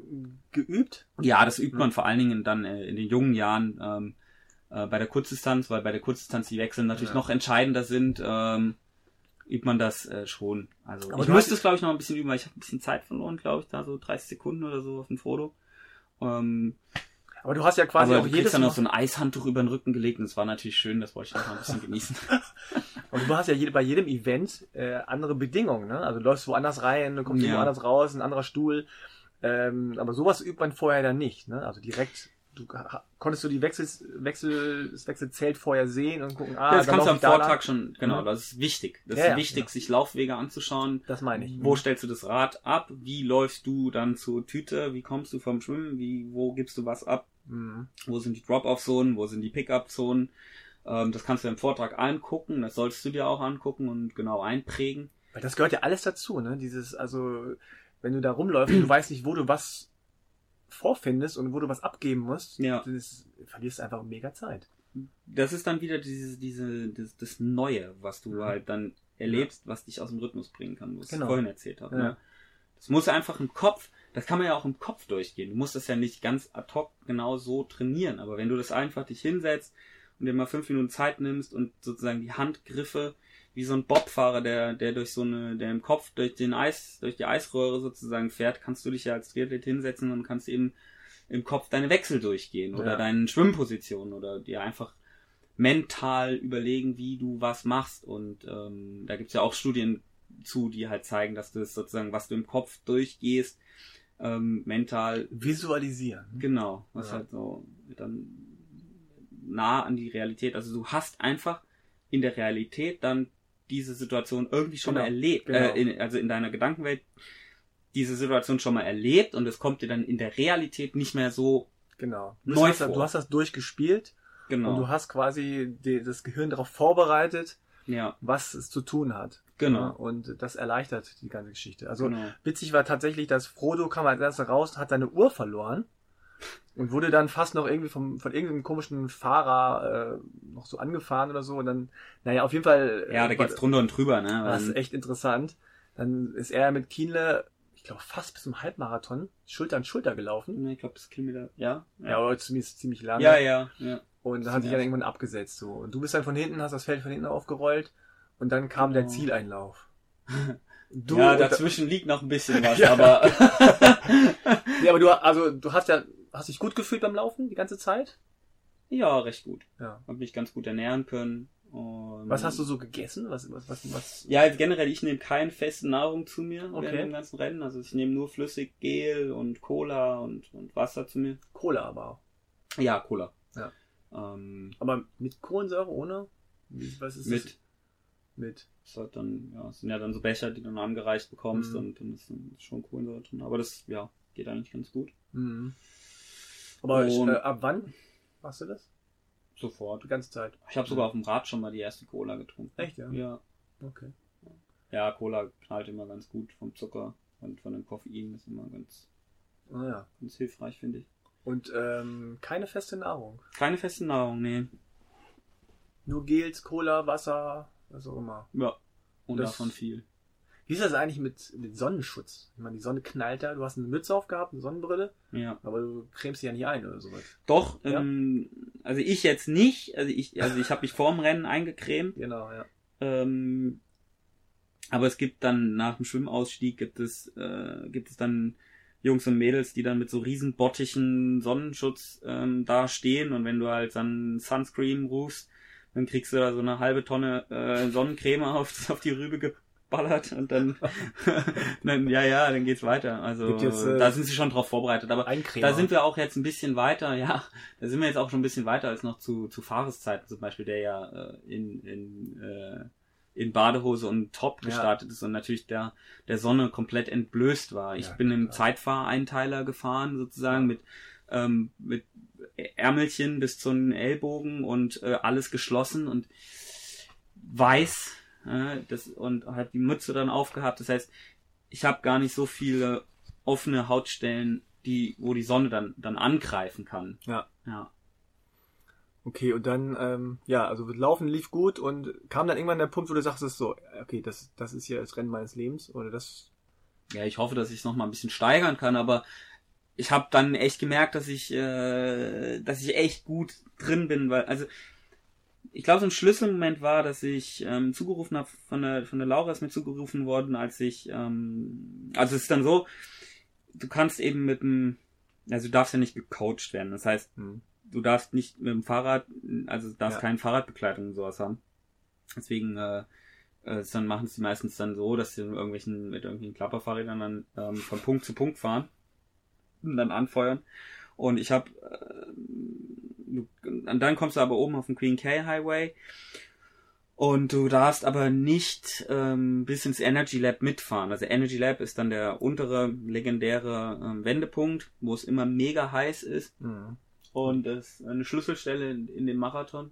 geübt? Ja, das übt man vor allen Dingen dann äh, in den jungen Jahren ähm, äh, bei der Kurzdistanz, weil bei der Kurzdistanz die Wechsel natürlich ja. noch entscheidender sind. Ähm, übt man das äh, schon. Also Aber ich müsste es, glaube ich, noch ein bisschen üben, weil ich habe ein bisschen Zeit verloren, glaube ich, da so 30 Sekunden oder so auf dem Foto. Ähm, aber du hast ja quasi aber auch jedes dann noch so ein Eishandtuch über den Rücken gelegt und es war natürlich schön, das wollte ich noch ein bisschen genießen. und du hast ja bei jedem Event äh, andere Bedingungen, ne? Also du läufst woanders rein, du kommst ja. woanders raus, ein anderer Stuhl. Ähm, aber sowas übt man vorher dann nicht, ne? Also direkt du, konntest du die Wechsel, Wechsel, das Wechselzelt vorher sehen und gucken, ah, das kannst du am Vortag schon, genau, das ist wichtig. Das ja, ist wichtig, ja. sich Laufwege anzuschauen. Das meine ich. Wo stellst du das Rad ab? Wie läufst du dann zur Tüte? Wie kommst du vom Schwimmen? Wie, wo gibst du was ab? Mhm. Wo sind die Drop-Off-Zonen? Wo sind die Pick-up-Zonen? Ähm, das kannst du im Vortrag angucken. Das solltest du dir auch angucken und genau einprägen. Weil das gehört ja alles dazu, ne? Dieses, also, wenn du da rumläufst und du weißt nicht, wo du was vorfindest und wo du was abgeben musst, ja. das, verlierst du einfach mega Zeit. Das ist dann wieder diese, diese, das, das Neue, was du mhm. halt dann erlebst, ja. was dich aus dem Rhythmus bringen kann, was genau. ich vorhin erzählt habe. Ja. Ne? Das muss einfach im Kopf, das kann man ja auch im Kopf durchgehen. Du musst das ja nicht ganz ad hoc genau so trainieren, aber wenn du das einfach dich hinsetzt und dir mal fünf Minuten Zeit nimmst und sozusagen die Handgriffe wie so ein Bobfahrer, der, der durch so eine, der im Kopf durch den Eis, durch die Eisröhre sozusagen fährt, kannst du dich ja als Triathlet hinsetzen und kannst eben im Kopf deine Wechsel durchgehen oder ja. deine Schwimmpositionen oder dir einfach mental überlegen, wie du was machst. Und ähm, da gibt's ja auch Studien zu, die halt zeigen, dass das sozusagen, was du im Kopf durchgehst, ähm, mental visualisieren. Genau, was ja. halt so dann nah an die Realität. Also du hast einfach in der Realität dann diese Situation irgendwie schon genau, mal erlebt, genau. äh, in, also in deiner Gedankenwelt diese Situation schon mal erlebt und es kommt dir dann in der Realität nicht mehr so genau. Neu hast, vor. Du hast das durchgespielt genau. und du hast quasi die, das Gehirn darauf vorbereitet, ja. was es zu tun hat. Genau. Ja, und das erleichtert die ganze Geschichte. Also genau. witzig war tatsächlich, dass Frodo kam als erster raus, hat seine Uhr verloren und wurde dann fast noch irgendwie vom, von irgendeinem komischen Fahrer äh, noch so angefahren oder so. Und dann, naja, auf jeden Fall. Äh, ja, da geht's drunter und drüber, ne? Das ist echt interessant. Dann ist er mit Kienle, ich glaube, fast bis zum Halbmarathon, Schulter an Schulter gelaufen. Ne, ich glaube, das Kilometer, ja. Ja, ja aber zumindest ziemlich lange. Ja, ja, ja. Und dann hat sich dann irgendwann abgesetzt, so. Und du bist dann von hinten, hast das Feld von hinten aufgerollt und dann kam genau. der Zieleinlauf. Du, ja, dazwischen liegt noch ein bisschen was, ja. aber. ja, aber du, also, du hast ja hast dich gut gefühlt beim Laufen die ganze Zeit? Ja, recht gut. Ja. Hab mich ganz gut ernähren können. was hast du so gegessen? Was, was, was, was? Ja, also generell, ich nehme keine feste Nahrung zu mir okay. während dem ganzen Rennen. Also ich nehme nur flüssig Gel und Cola und, und Wasser zu mir. Cola aber auch. Ja, Cola. Ja. Ähm, aber mit Kohlensäure ohne? Was ist mit. Das? Mit. Das hat dann, ja, das sind ja dann so Becher, die du dann angereicht bekommst mhm. und dann ist schon Kohlensäure drin. Aber das, ja, geht eigentlich ganz gut. Mhm. Aber ich, äh, ab wann machst du das? Sofort. Die ganze Zeit. Ich habe sogar auf dem Rad schon mal die erste Cola getrunken. Echt, ja? Ja. Okay. Ja, Cola knallt immer ganz gut vom Zucker und von dem Koffein. Ist immer ganz, ah, ja. ganz hilfreich, finde ich. Und ähm, keine feste Nahrung? Keine feste Nahrung, nee. Nur Gels, Cola, Wasser, was auch immer. Ja. Und das, davon viel. Wie ist das eigentlich mit, mit Sonnenschutz? Ich meine, die Sonne knallt da, du hast eine Mütze aufgehabt, eine Sonnenbrille, ja. aber du cremst dich ja nicht ein oder sowas. Doch, ja? ähm, also ich jetzt nicht, also ich, also ich habe mich vorm Rennen eingecremt. Genau, ja. Ähm, Aber es gibt dann nach dem Schwimmausstieg gibt es, äh, gibt es dann Jungs und Mädels, die dann mit so riesen bottigen Sonnenschutz ähm, da stehen und wenn du halt dann Sunscreen rufst, dann kriegst du da so eine halbe Tonne äh, Sonnencreme auf, auf die Rübe geballert und dann, dann ja, ja, dann geht's weiter. Also jetzt, äh, da sind sie schon drauf vorbereitet. Aber da sind wir auch jetzt ein bisschen weiter, ja, da sind wir jetzt auch schon ein bisschen weiter als noch zu, zu Fahreszeiten zum Beispiel, der ja äh, in, in, äh, in Badehose und Top Ja. gestartet ist und natürlich der, der Sonne komplett entblößt war. Ich Ja, bin im. Zeitfahreinteiler gefahren sozusagen mit, ähm, mit Ärmelchen bis zu den Ellbogen und äh, alles geschlossen und weiß äh, das, und hat die Mütze dann aufgehabt. Das heißt, ich habe gar nicht so viele offene Hautstellen, die, wo die Sonne dann, dann angreifen kann. Ja. Ja. Okay, und dann, ähm, ja, also das Laufen lief gut und kam dann irgendwann der Punkt, wo du sagst, so, okay, das, das ist hier das Rennen meines Lebens oder das. Ja, ich hoffe, dass ich es noch mal ein bisschen steigern kann, aber ich habe dann echt gemerkt, dass ich, äh, dass ich echt gut drin bin, weil, also ich glaube, so ein Schlüsselmoment war, dass ich ähm, zugerufen habe, von der, von der Laura ist mir zugerufen worden, als ich, ähm, also es ist dann so, du kannst eben mit dem, also du darfst ja nicht gecoacht werden, das heißt, Hm. du darfst nicht mit dem Fahrrad, also du darfst Ja. keine Fahrradbegleitung und sowas haben. Deswegen äh, äh, dann machen es die meistens dann so, dass sie mit irgendwelchen, mit irgendwelchen Klapperfahrrädern dann ähm, von Punkt zu Punkt fahren und dann anfeuern. Und ich habe, äh, und dann kommst du aber oben auf den Queen K Highway und du darfst aber nicht ähm, bis ins Energy Lab mitfahren. Also Energy Lab ist dann der untere legendäre ähm, Wendepunkt, wo es immer mega heiß ist Hm. und das ist eine Schlüsselstelle in, in dem Marathon.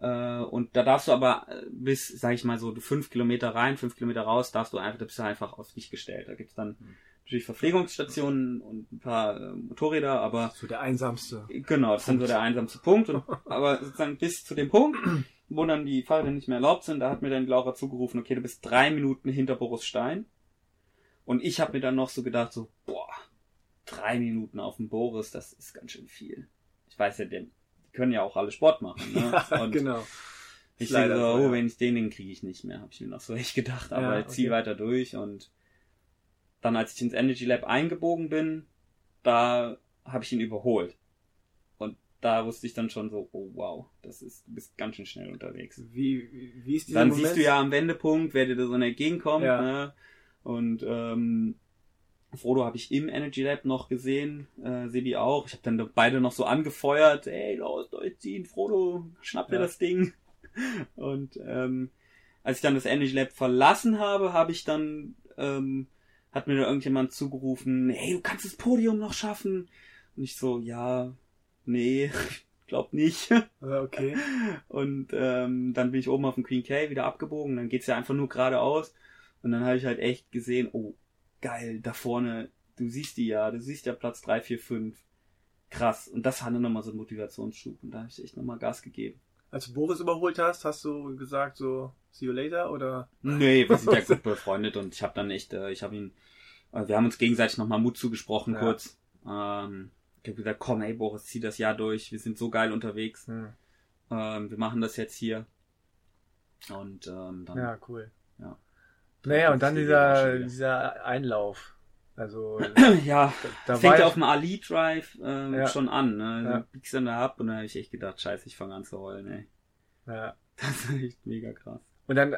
Äh, und da darfst du aber äh, bis, sag ich mal so, fünf Kilometer rein, fünf Kilometer raus, darfst du einfach, da bist du einfach auf dich gestellt. Da gibt's dann natürlich Verpflegungsstationen und ein paar äh, Motorräder, aber So der einsamste. genau, das ist dann so der einsamste Punkt. Und, aber sozusagen bis zu dem Punkt, wo dann die Fahrräder nicht mehr erlaubt sind, da hat mir dann Laura zugerufen, okay, du bist drei Minuten hinter Boris Stein. Und ich habe mir dann noch so gedacht, so, boah, drei Minuten auf dem Boris, das ist ganz schön viel. Ich weiß ja, die die können ja auch alle Sport machen. Ne? Ja, Und genau. ich denke so, oh, wenn ich den, den kriege ich nicht mehr, habe ich mir noch so echt gedacht. Aber Ja, ich zieh okay. weiter durch und dann, als ich ins Energy Lab eingebogen bin, da habe ich ihn überholt. Und da wusste ich dann schon so, oh wow, das ist, du bist ganz schön schnell unterwegs. Wie, wie, wie ist dieser Dann Moment? siehst du ja am Wendepunkt, wer dir da so entgegenkommt. Ja. Ne? Und ähm, Frodo habe ich im Energy Lab noch gesehen, äh, Sebi auch. Ich habe dann beide noch so angefeuert, ey, los, durchziehen, Frodo, schnapp dir Ja. das Ding. Und ähm, als ich dann das Energy Lab verlassen habe, habe ich dann, ähm, hat mir da irgendjemand zugerufen, hey, du kannst das Podium noch schaffen. Und ich so, ja, nee, glaub nicht. Ja, okay. Und ähm, dann bin ich oben auf dem Queen K wieder abgebogen. Dann geht's ja einfach nur geradeaus. Und dann habe ich halt echt gesehen, oh, geil, da vorne, du siehst die ja, du siehst ja Platz 3, 4, 5. Krass. Und das hatte nochmal so einen Motivationsschub. Und da habe ich echt nochmal Gas gegeben. Als du Boris überholt hast, hast du gesagt so, see you later oder? Nee, wir sind ja gut befreundet und ich habe dann echt, äh, ich habe ihn, äh, wir haben uns gegenseitig nochmal Mut zugesprochen Ja. kurz. Ähm, ich habe gesagt, komm, ey Boris, zieh das Jahr durch, wir sind so geil unterwegs. Hm. Ähm, wir machen das jetzt hier. Und ähm, dann Ja, cool. Ja. Naja, und dann dieser, dieser Einlauf. Also, ja, da, da fängt ja auf dem Ali Drive ähm, Ja. schon an, ne? Ja. Du biegst dann da ab und dann habe ich echt gedacht, scheiße, ich fange an zu heulen, ey. ja. Das ist echt mega krass. Und dann, äh,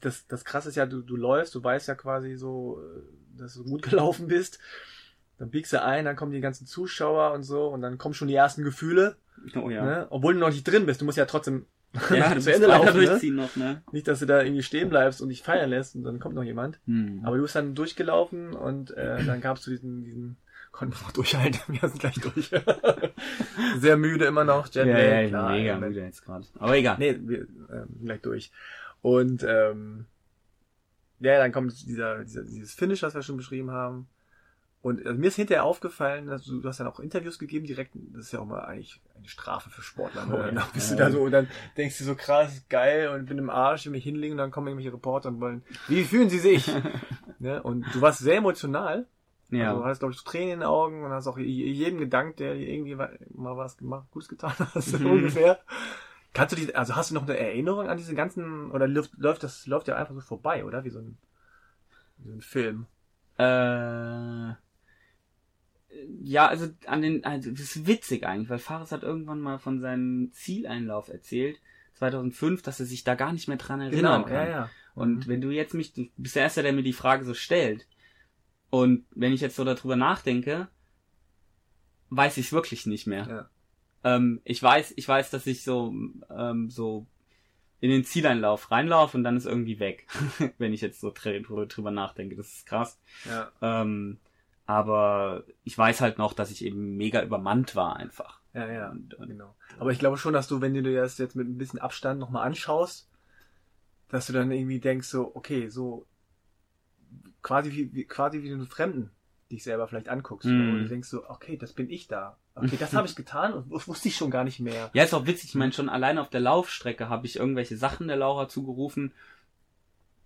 das, das krasse ist ja, du, du läufst, du weißt ja quasi so, äh, dass du gut gelaufen bist. Dann biegst du ein, dann kommen die ganzen Zuschauer und so und dann kommen schon die ersten Gefühle, Oh ja. ne? obwohl du noch nicht drin bist. Du musst ja trotzdem Ja, zu Ende laufen. Ne? durchziehen noch, ne? Nicht, dass du da irgendwie stehen bleibst und dich feiern lässt und dann kommt noch jemand. Hm. Aber du bist dann durchgelaufen und äh, dann gab's du diesen, diesen, konnten wir noch durchhalten, wir sind gleich durch. Sehr müde immer noch, ja, Jetlag, ja, bin klar, mega müde jetzt gerade. Aber egal. Nee, wir ähm, gleich durch. Und ähm, ja, dann kommt dieser, dieser dieses Finish, was wir schon beschrieben haben. Und also mir ist hinterher aufgefallen, dass du, du hast dann auch Interviews gegeben, direkt, das ist ja auch mal eigentlich eine Strafe für Sportler. Ne? Oh ja. Dann bist du da so und dann denkst du so krass, geil und bin im Arsch, will mich hinlegen und dann kommen irgendwelche Reporter und wollen, wie fühlen sie sich? ne? Und du warst sehr emotional. Ja. Also, du hast, glaube ich, Tränen in den Augen und hast auch je- jedem gedankt, der irgendwie mal was gemacht, Gutes getan hast, so Mhm. ungefähr. Kannst du die, also hast du noch eine Erinnerung an diese ganzen, oder läuft, läuft das, läuft ja einfach so vorbei, oder? Wie so ein, wie so ein Film. Äh, ja, also an den, also das ist witzig eigentlich, weil Fares hat irgendwann mal von seinem Zieleinlauf erzählt, 2005, dass er sich da gar nicht mehr dran erinnern kann. ja, ja. Und wenn du jetzt mich, du bist der Erste, der mir die Frage so stellt. Und wenn ich jetzt so darüber nachdenke, weiß ich es wirklich nicht mehr. Ja. Ähm, ich weiß, ich weiß, dass ich so, ähm, so in den Zieleinlauf reinlaufe und dann ist irgendwie weg. wenn ich jetzt so drüber, drüber nachdenke. Das ist krass. Ja. Ähm, aber ich weiß halt noch, dass ich eben mega übermannt war einfach. Ja, ja, Und, und genau. Aber ich glaube schon, dass du, wenn du dir das jetzt mit ein bisschen Abstand nochmal anschaust, dass du dann irgendwie denkst so, okay, so quasi wie, quasi wie einen Fremden dich selber vielleicht anguckst. Mhm. Und du denkst so, okay, das bin ich da. Okay, das habe ich getan und das wusste ich schon gar nicht mehr. Ja, ist auch witzig. Ich meine, schon allein auf der Laufstrecke habe ich irgendwelche Sachen der Laura zugerufen,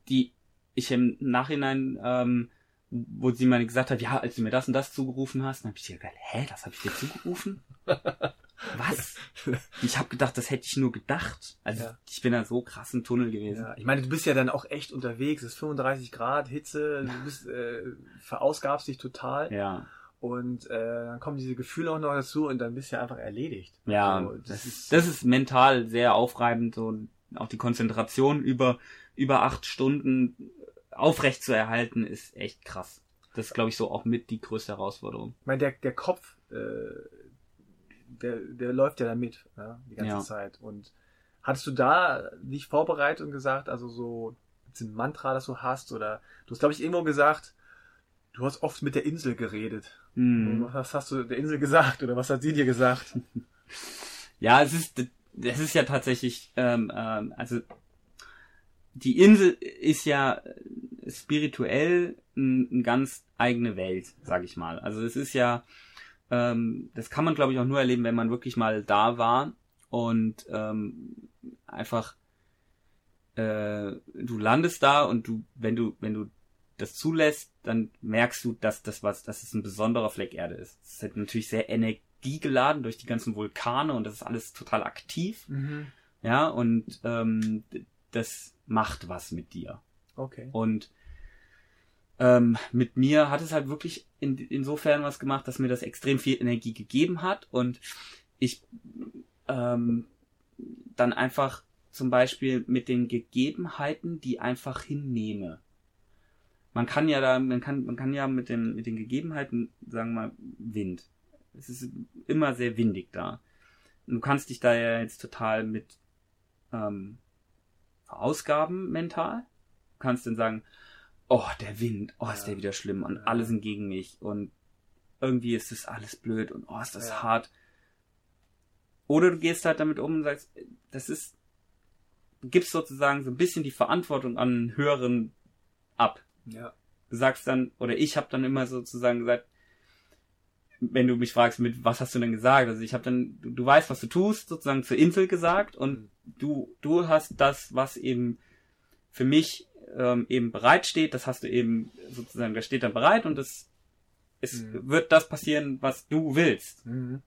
die ich im Nachhinein, ähm, wo sie mal gesagt hat, ja, als du mir das und das zugerufen hast, dann habe ich dir gedacht, hä, das habe ich dir zugerufen? Was? Ich habe gedacht, das hätte ich nur gedacht. Also Ja. ich bin da so krass im Tunnel gewesen. Ja, ich meine, du bist ja dann auch echt unterwegs. Es ist 35 Grad, Hitze, du bist, äh, verausgabst dich total. Ja, Und äh, dann kommen diese Gefühle auch noch dazu und dann bist du ja einfach erledigt. ja, Also, das, ist, das ist mental sehr aufreibend und auch die Konzentration über, über acht Stunden aufrecht zu erhalten, ist echt krass. Das ist, glaube ich, so auch mit die größte Herausforderung. Ich meine, der, der Kopf, äh, der, der läuft ja da mit, ja, die ganze Ja. Zeit. Und hattest du da dich vorbereitet und gesagt, also so ein Mantra, das du hast, oder du hast, glaube ich, irgendwo gesagt, du hast oft mit der Insel geredet. Hm. Was hast du der Insel gesagt oder was hat sie dir gesagt? Ja, es ist, es ist ja tatsächlich, ähm, ähm, also die Insel ist ja äh, spirituell eine ein ganz eigene Welt, sag ich mal. Also es ist ja, ähm, das kann man glaube ich auch nur erleben, wenn man wirklich mal da war und ähm, einfach äh, du landest da und du, wenn du, wenn du das zulässt, dann merkst du, dass das was, dass es ein besonderer Fleck Erde ist. Es ist halt natürlich sehr energiegeladen durch die ganzen Vulkane und das ist alles total aktiv, ja, und ähm, das macht was mit dir. Okay. Und ähm, mit mir hat es halt wirklich in, insofern was gemacht, dass mir das extrem viel Energie gegeben hat und ich ähm, dann einfach zum Beispiel mit den Gegebenheiten, die einfach hinnehme. Man kann ja da, man kann, man kann ja mit den, mit den Gegebenheiten, sagen wir mal, Wind. Es ist immer sehr windig da. Du kannst dich da ja jetzt total mit ähm, verausgaben mental. Du kannst dann sagen, oh, der Wind, oh, ist Ja. der wieder schlimm und Ja. alle sind gegen mich und irgendwie ist das alles blöd und oh, ist das Ja. hart. Oder du gehst halt damit um und sagst, das ist, du gibst sozusagen so ein bisschen die Verantwortung an einen höheren ab. Ja. Du sagst dann, oder ich habe dann immer sozusagen gesagt, wenn du mich fragst, mit was hast du denn gesagt? Also ich habe dann, du, du weißt, was du tust, sozusagen zur Insel gesagt und Mhm. du, du hast das, was eben für mich ähm, eben bereitsteht, das hast du eben sozusagen, das steht dann bereit und es, es Mhm. wird das passieren, was du willst. Mhm.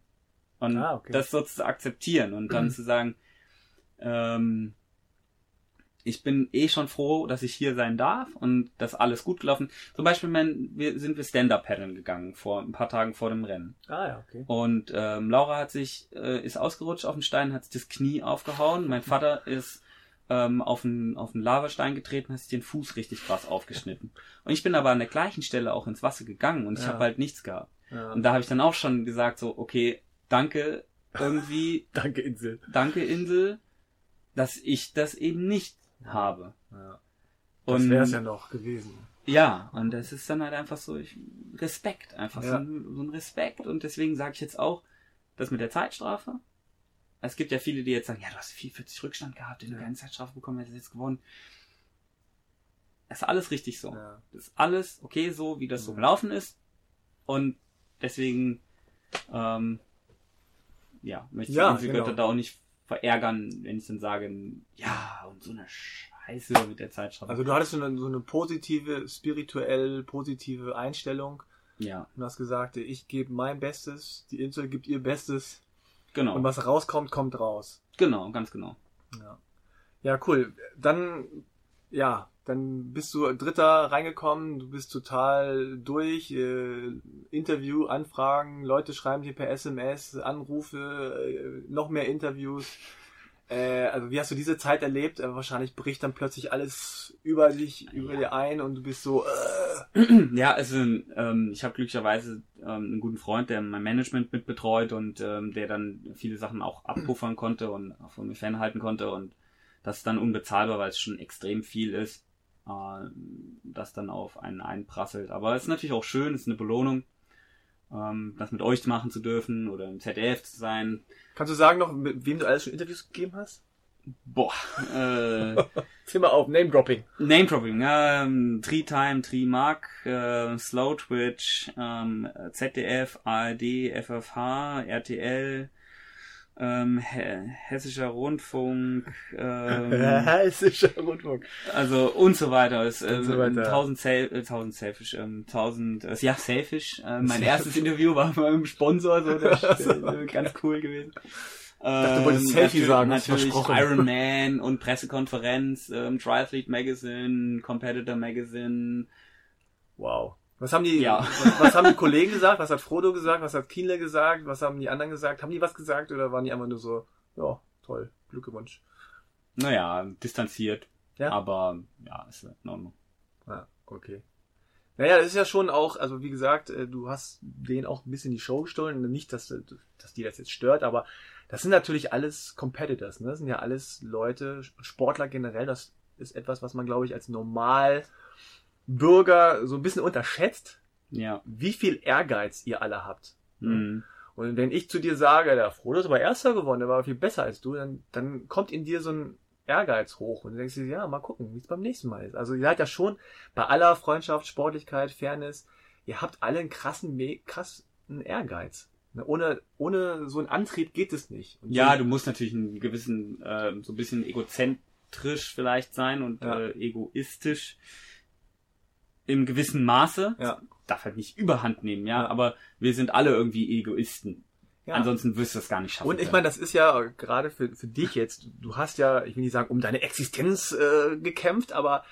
Und Ah, okay. das so zu akzeptieren und dann zu sagen, ähm, ich bin eh schon froh, dass ich hier sein darf und dass alles gut gelaufen. Zum Beispiel mein, wir, sind wir Stand-Up-Paddeln gegangen vor ein paar Tagen vor dem Rennen. Ah ja, okay. Und ähm, Laura hat sich, äh, ist ausgerutscht auf den Stein, hat sich das Knie aufgehauen. Mein Vater ist ähm, auf einen, auf einen Lavastein getreten, hat sich den Fuß richtig krass aufgeschnitten. Und ich bin aber an der gleichen Stelle auch ins Wasser gegangen und ich Ja. habe halt nichts gehabt. Ja. Und da habe ich dann auch schon gesagt, so, okay, danke irgendwie, Danke, Insel. danke Insel, dass ich das eben nicht habe. Ja. Das Und wäre es ja noch gewesen. ja, und das ist dann halt einfach so ich, Respekt, einfach so, Ja. ein, so ein Respekt. Und deswegen sage ich jetzt auch, das mit der Zeitstrafe. Es gibt ja viele, die jetzt sagen, ja, du hast 44 Rückstand gehabt, wenn du Ja. keine Zeitstrafe bekommen hättest, jetzt gewonnen. Das ist alles richtig so. Ja. Das ist alles okay so, wie das so gelaufen ist. Und deswegen, ähm, ja, möchte ich Ja, die genau. da auch nicht verärgern, wenn ich dann sage, ja, und so eine Scheiße mit der Zeitstrafe. Also du hattest so eine, so eine positive, spirituell positive Einstellung ja. und hast gesagt, ich gebe mein Bestes, die Insel gibt ihr Bestes Genau. Und was rauskommt, kommt raus. Genau, ganz genau. Ja. Ja, cool. Dann, ja, dann bist du Dritter reingekommen, du bist total durch, äh, Interview, Anfragen, Leute schreiben dir per SMS, Anrufe, äh, noch mehr Interviews. Äh, also wie hast du diese Zeit erlebt? Äh, wahrscheinlich bricht dann plötzlich alles über dich, über dir ein und du bist so. Äh. Ja, also ähm, ich habe glücklicherweise ähm, einen guten Freund, der mein Management mit betreut und ähm, der dann viele Sachen auch abpuffern konnte und auch von mir fernhalten konnte und das ist dann unbezahlbar, weil es schon extrem viel ist, äh, das dann auf einen einprasselt. Aber es ist natürlich auch schön, es ist eine Belohnung, ähm, das mit euch machen zu dürfen oder im ZDF zu sein. Kannst du sagen noch, mit wem du alles schon Interviews gegeben hast? Boah, äh, Zähl mal auf, Name Dropping. Name Dropping, ähm, Tree Time, Tree Mark, äh, Slow Twitch, ähm, ZDF, ARD, FFH, RTL, ähm, He Hessischer Rundfunk, ähm, Hessischer Rundfunk. also und so weiter. Es, Und so ähm, weiter. 1000 Sel äh, 1000 Selfish, ähm, 1000, äh, ja Selfish. Äh, mein erstes Interview war mit einem Sponsor, so das ist äh, ganz cool gewesen. dachte, du wolltest Ähm, Selfie natürlich- sagen, natürlich versprochen. Iron Man und Pressekonferenz, ähm, Triathlete Magazine, Competitor Magazine. Wow. Was haben die, Ja. was, was haben die Kollegen gesagt? Was hat Frodo gesagt? Was hat Kienle gesagt? Was haben die anderen gesagt? Haben die was gesagt oder waren die einfach nur so, ja, toll, Glückwunsch. Naja, distanziert. Ja? Aber ja, ist in Ordnung. Ja, okay. Naja, das ist ja schon auch, also wie gesagt, äh, du hast denen auch ein bisschen die Show gestohlen. Nicht, dass, dass die das jetzt stört, aber das sind natürlich alles Competitors, ne? Das sind ja alles Leute, Sportler generell, das ist etwas, was man, glaube ich, als normal Bürger so ein bisschen unterschätzt, Ja. wie viel Ehrgeiz ihr alle habt. Mhm. Und wenn ich zu dir sage, der Frodo ist aber Erster geworden, der war viel besser als du, dann, dann kommt in dir so ein Ehrgeiz hoch und du denkst dir, ja, mal gucken, wie es beim nächsten Mal ist. Also ihr seid ja schon bei aller Freundschaft, Sportlichkeit, Fairness, ihr habt alle einen krassen, krassen Ehrgeiz. Ne, Ohne, ohne so einen Antrieb geht es nicht. Und Ja, du musst natürlich einen gewissen, äh, so ein bisschen egozentrisch vielleicht sein und Ja. äh, egoistisch im gewissen Maße. Ja. Darf halt nicht überhand nehmen, ja, Ja. aber wir sind alle irgendwie Egoisten. ja. Ansonsten wirst du das gar nicht schaffen. Und ich meine, das ist ja gerade für, für dich jetzt, du hast ja, ich will nicht sagen, um deine Existenz äh, gekämpft, aber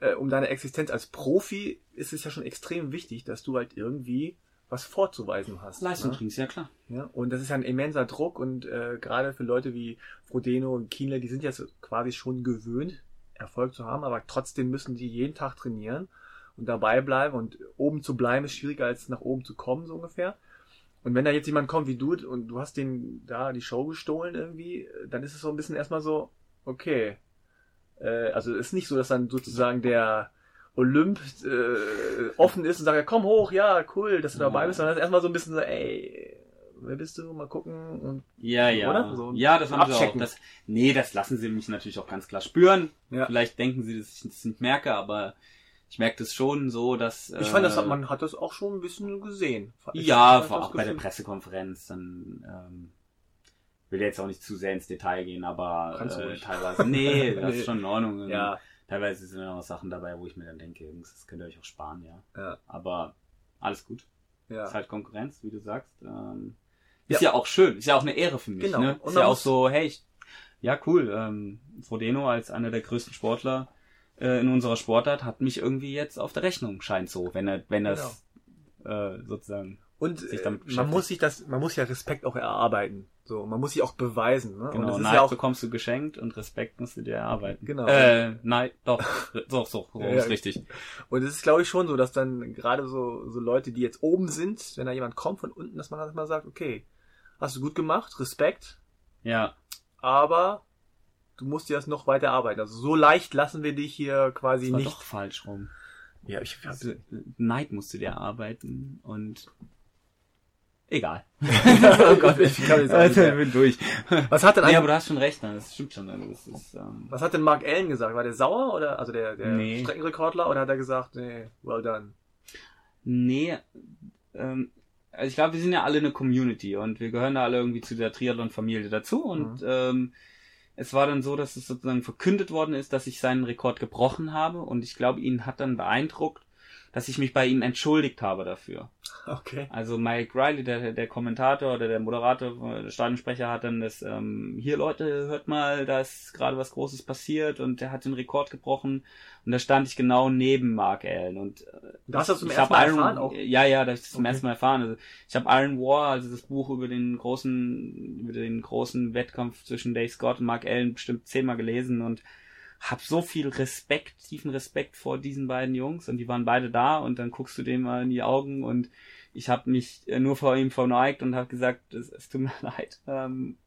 äh, um deine Existenz als Profi ist es ja schon extrem wichtig, dass du halt irgendwie was vorzuweisen hast. Leistung ne? bringst, ja klar. Ja, und das ist ja ein immenser Druck und äh, gerade für Leute wie Frodeno und Kienle, die sind ja quasi schon gewöhnt, Erfolg zu haben, aber trotzdem müssen die jeden Tag trainieren und dabei bleiben und oben zu bleiben ist schwieriger als nach oben zu kommen, so ungefähr. Und wenn da jetzt jemand kommt wie du und du hast den da die Show gestohlen irgendwie, dann ist es so ein bisschen erstmal so, okay. Äh, also es ist nicht so, dass dann sozusagen der Olymp äh, offen ist und sagt, ja, komm hoch, ja, cool, dass du dabei bist, sondern erstmal so ein bisschen so, ey, wer bist du? Mal gucken und Ja, ja. Oder? So ja, das haben sie auch. abchecken. Das, nee, das lassen sie mich natürlich auch ganz klar spüren. Ja. Vielleicht denken sie, dass ich das nicht merke, aber ich merke das schon so, dass. Ich fand, das hat, äh, man hat das auch schon ein bisschen gesehen. Ich Ja, vor, auch bei der Pressekonferenz, dann ähm, will jetzt auch nicht zu sehr ins Detail gehen, aber äh, teilweise, nee, das ist schon in Ordnung. Ja, Teilweise sind da noch Sachen dabei, wo ich mir dann denke, Jungs, das könnt ihr euch auch sparen, ja. ja, Aber alles gut. ja. Ist halt Konkurrenz, wie du sagst. Ähm, ist ja. auch schön, ist ja auch eine Ehre für mich. Genau. Ne? Ist ja auch so, hey, ich, ja cool, ähm, Frodeno als einer der größten Sportler äh, in unserer Sportart hat mich irgendwie jetzt auf der Rechnung, scheint so, wenn er, wenn das äh, sozusagen Und sich äh, man muss sich das, man muss ja Respekt auch erarbeiten. So, man muss sich auch beweisen. Ne? und Genau, Neid ja auch bekommst du geschenkt und Respekt musst du dir erarbeiten. Genau. Äh, Neid, doch, doch, so, so Ja, ist richtig. Und es ist, glaube ich, schon so, dass dann gerade so, so Leute, die jetzt oben sind, wenn da jemand kommt von unten, dass man dann mal sagt, okay, hast du gut gemacht, Respekt, Ja, aber du musst dir das noch weiter arbeiten. Also so leicht lassen wir dich hier quasi das war nicht. doch falsch rum. Ja, ich Also, Neid musst du dir erarbeiten und egal. oh Gott, ich kann jetzt Also, mehr. bin durch. Was hat denn Nee, eigentlich, aber du hast schon recht, nein, das stimmt schon. Das ist, ähm, was hat denn Mark Allen gesagt? War der sauer oder also der, der Nee. Streckenrekordler oder hat er gesagt, nee, well done? nee, ähm, also ich glaube, wir sind ja alle eine Community und wir gehören da alle irgendwie zu der Triathlon-Familie dazu und ähm, es war dann so, dass es sozusagen verkündet worden ist, dass ich seinen Rekord gebrochen habe und ich glaube, ihn hat dann beeindruckt, dass ich mich bei ihm entschuldigt habe dafür. Okay. Also Mike Riley, der, der Kommentator oder der Moderator, der Stadionsprecher hat dann das, ähm, hier Leute, hört mal, da ist gerade was Großes passiert und der hat den Rekord gebrochen und da stand ich genau neben Mark Allen und äh, Da hast du das zum ersten Mal Iron, erfahren auch? Ja, ja, das habe ich zum Okay. ersten Mal erfahren. Also ich habe Iron War, also das Buch über den großen, über den großen Wettkampf zwischen Dave Scott und Mark Allen bestimmt zehnmal gelesen und hab so viel Respekt, tiefen Respekt vor diesen beiden Jungs und die waren beide da und dann guckst du dem mal in die Augen und ich habe mich äh, nur vor ihm verneigt und habe gesagt, es, es tut mir leid. Ähm,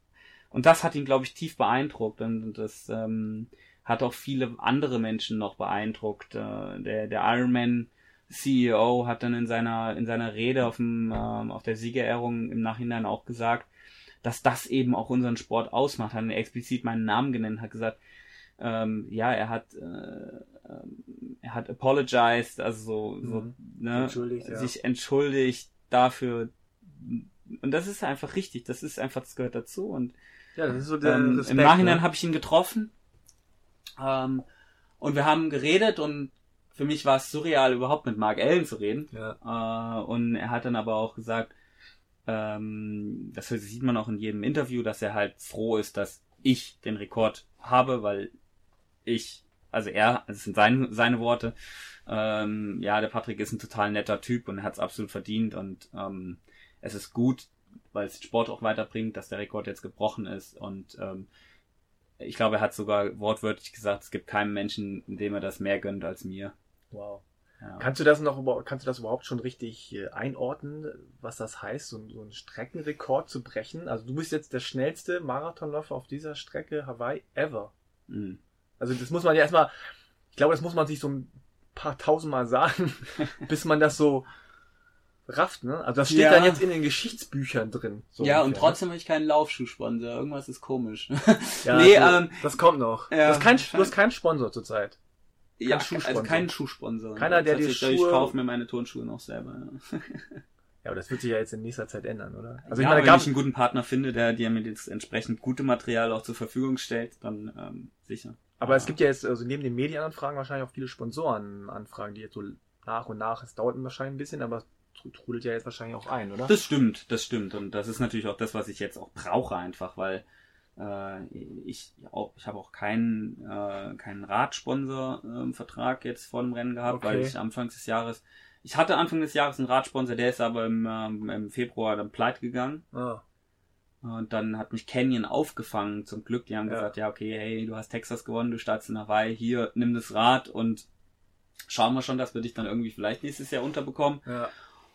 und das hat ihn, glaube ich, tief beeindruckt und, das ähm, hat auch viele andere Menschen noch beeindruckt. Äh, der, der Ironman CEO hat dann in seiner in seiner Rede auf dem ähm, auf der Siegerehrung im Nachhinein auch gesagt, dass das eben auch unseren Sport ausmacht. Hat explizit meinen Namen genannt, hat gesagt, ähm, ja, er hat äh, ähm, er hat apologized, also so, so Mhm. ne, Entschuldigt, ja. sich entschuldigt dafür. Und das ist einfach richtig. Das ist einfach, das gehört dazu. Und Ja, das ist so der ähm, Respekt. Im Nachhinein ne? habe ich ihn getroffen ähm, und wir haben geredet und für mich war es surreal, überhaupt mit Mark Allen zu reden. Ja. Äh, und er hat dann aber auch gesagt, ähm, das sieht man auch in jedem Interview, dass er halt froh ist, dass ich den Rekord habe, weil ich, also er, das sind seine, seine Worte, ähm, ja, der Patrick ist ein total netter Typ und er hat es absolut verdient und ähm, es ist gut, weil es den Sport auch weiterbringt, dass der Rekord jetzt gebrochen ist und ähm, ich glaube, er hat sogar wortwörtlich gesagt, es gibt keinen Menschen, dem er das mehr gönnt als mir. Wow. Ja. Kannst du das noch kannst du das überhaupt schon richtig äh, einordnen, was das heißt, so, ein- so einen Streckenrekord zu brechen? Also du bist jetzt der schnellste Marathonläufer auf dieser Strecke Hawaii ever. Mhm. Also das muss man ja erstmal, ich glaube, das muss man sich so ein paar tausendmal sagen, bis man das so rafft, ne? Also das steht Ja. dann jetzt in den Geschichtsbüchern drin. so ja, und ungefähr, trotzdem habe ich keinen Laufschuhsponsor. Irgendwas ist komisch. ne? Ja, nee, du, ähm, das kommt noch. ja, du, hast kein, du hast keinen Sponsor zurzeit. ja, Schuhsponsor. also keinen Schuhsponsor. Keiner, der dir Schuhe- Ich kaufe mir meine Turnschuhe noch selber. Ja. Ja, aber das wird sich ja jetzt in nächster Zeit ändern, oder? Also ich ja, meine, wenn gab, ich einen guten Partner finde, der dir mir das entsprechend gute Material auch zur Verfügung stellt, dann ähm, sicher. Aber es gibt ja jetzt, also neben den Medienanfragen wahrscheinlich auch viele Sponsorenanfragen, die jetzt so nach und nach, es dauert wahrscheinlich ein bisschen, aber trudelt ja jetzt wahrscheinlich auch ein, oder? Das stimmt, das stimmt. Und das ist natürlich auch das, was ich jetzt auch brauche einfach, weil äh, ich auch, ich habe auch keinen äh, keinen Radsponsor-Vertrag jetzt vor dem Rennen gehabt, Okay. weil ich Anfang des Jahres ich hatte Anfang des Jahres einen Radsponsor, der ist aber im, ähm, im Februar dann pleite gegangen. Ah, Und dann hat mich Canyon aufgefangen, zum Glück. Die haben Ja. gesagt, ja, okay, hey, du hast Texas gewonnen, du startest in Hawaii, hier, nimm das Rad und schauen wir schon, dass wir dich dann irgendwie vielleicht nächstes Jahr unterbekommen. ja.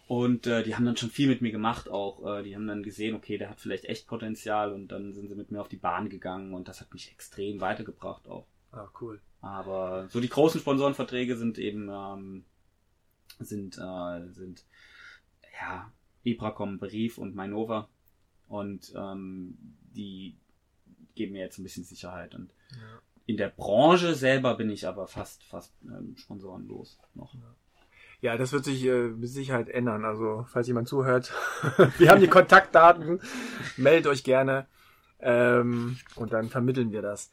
Und äh, die haben dann schon viel mit mir gemacht auch. Äh, die haben dann gesehen, okay, der hat vielleicht echt Potenzial und dann sind sie mit mir auf die Bahn gegangen und das hat mich extrem weitergebracht auch. Ah, cool. Aber so die großen Sponsorenverträge sind eben ähm, sind äh, sind ja Ibracom, Brief und Mainova und ähm, die geben mir jetzt ein bisschen Sicherheit und Ja. in der Branche selber bin ich aber fast fast ähm, sponsorenlos noch. Ja, das wird sich äh, mit Sicherheit ändern. Also, falls jemand zuhört, wir haben die Kontaktdaten, meldet euch gerne ähm, und dann vermitteln wir das.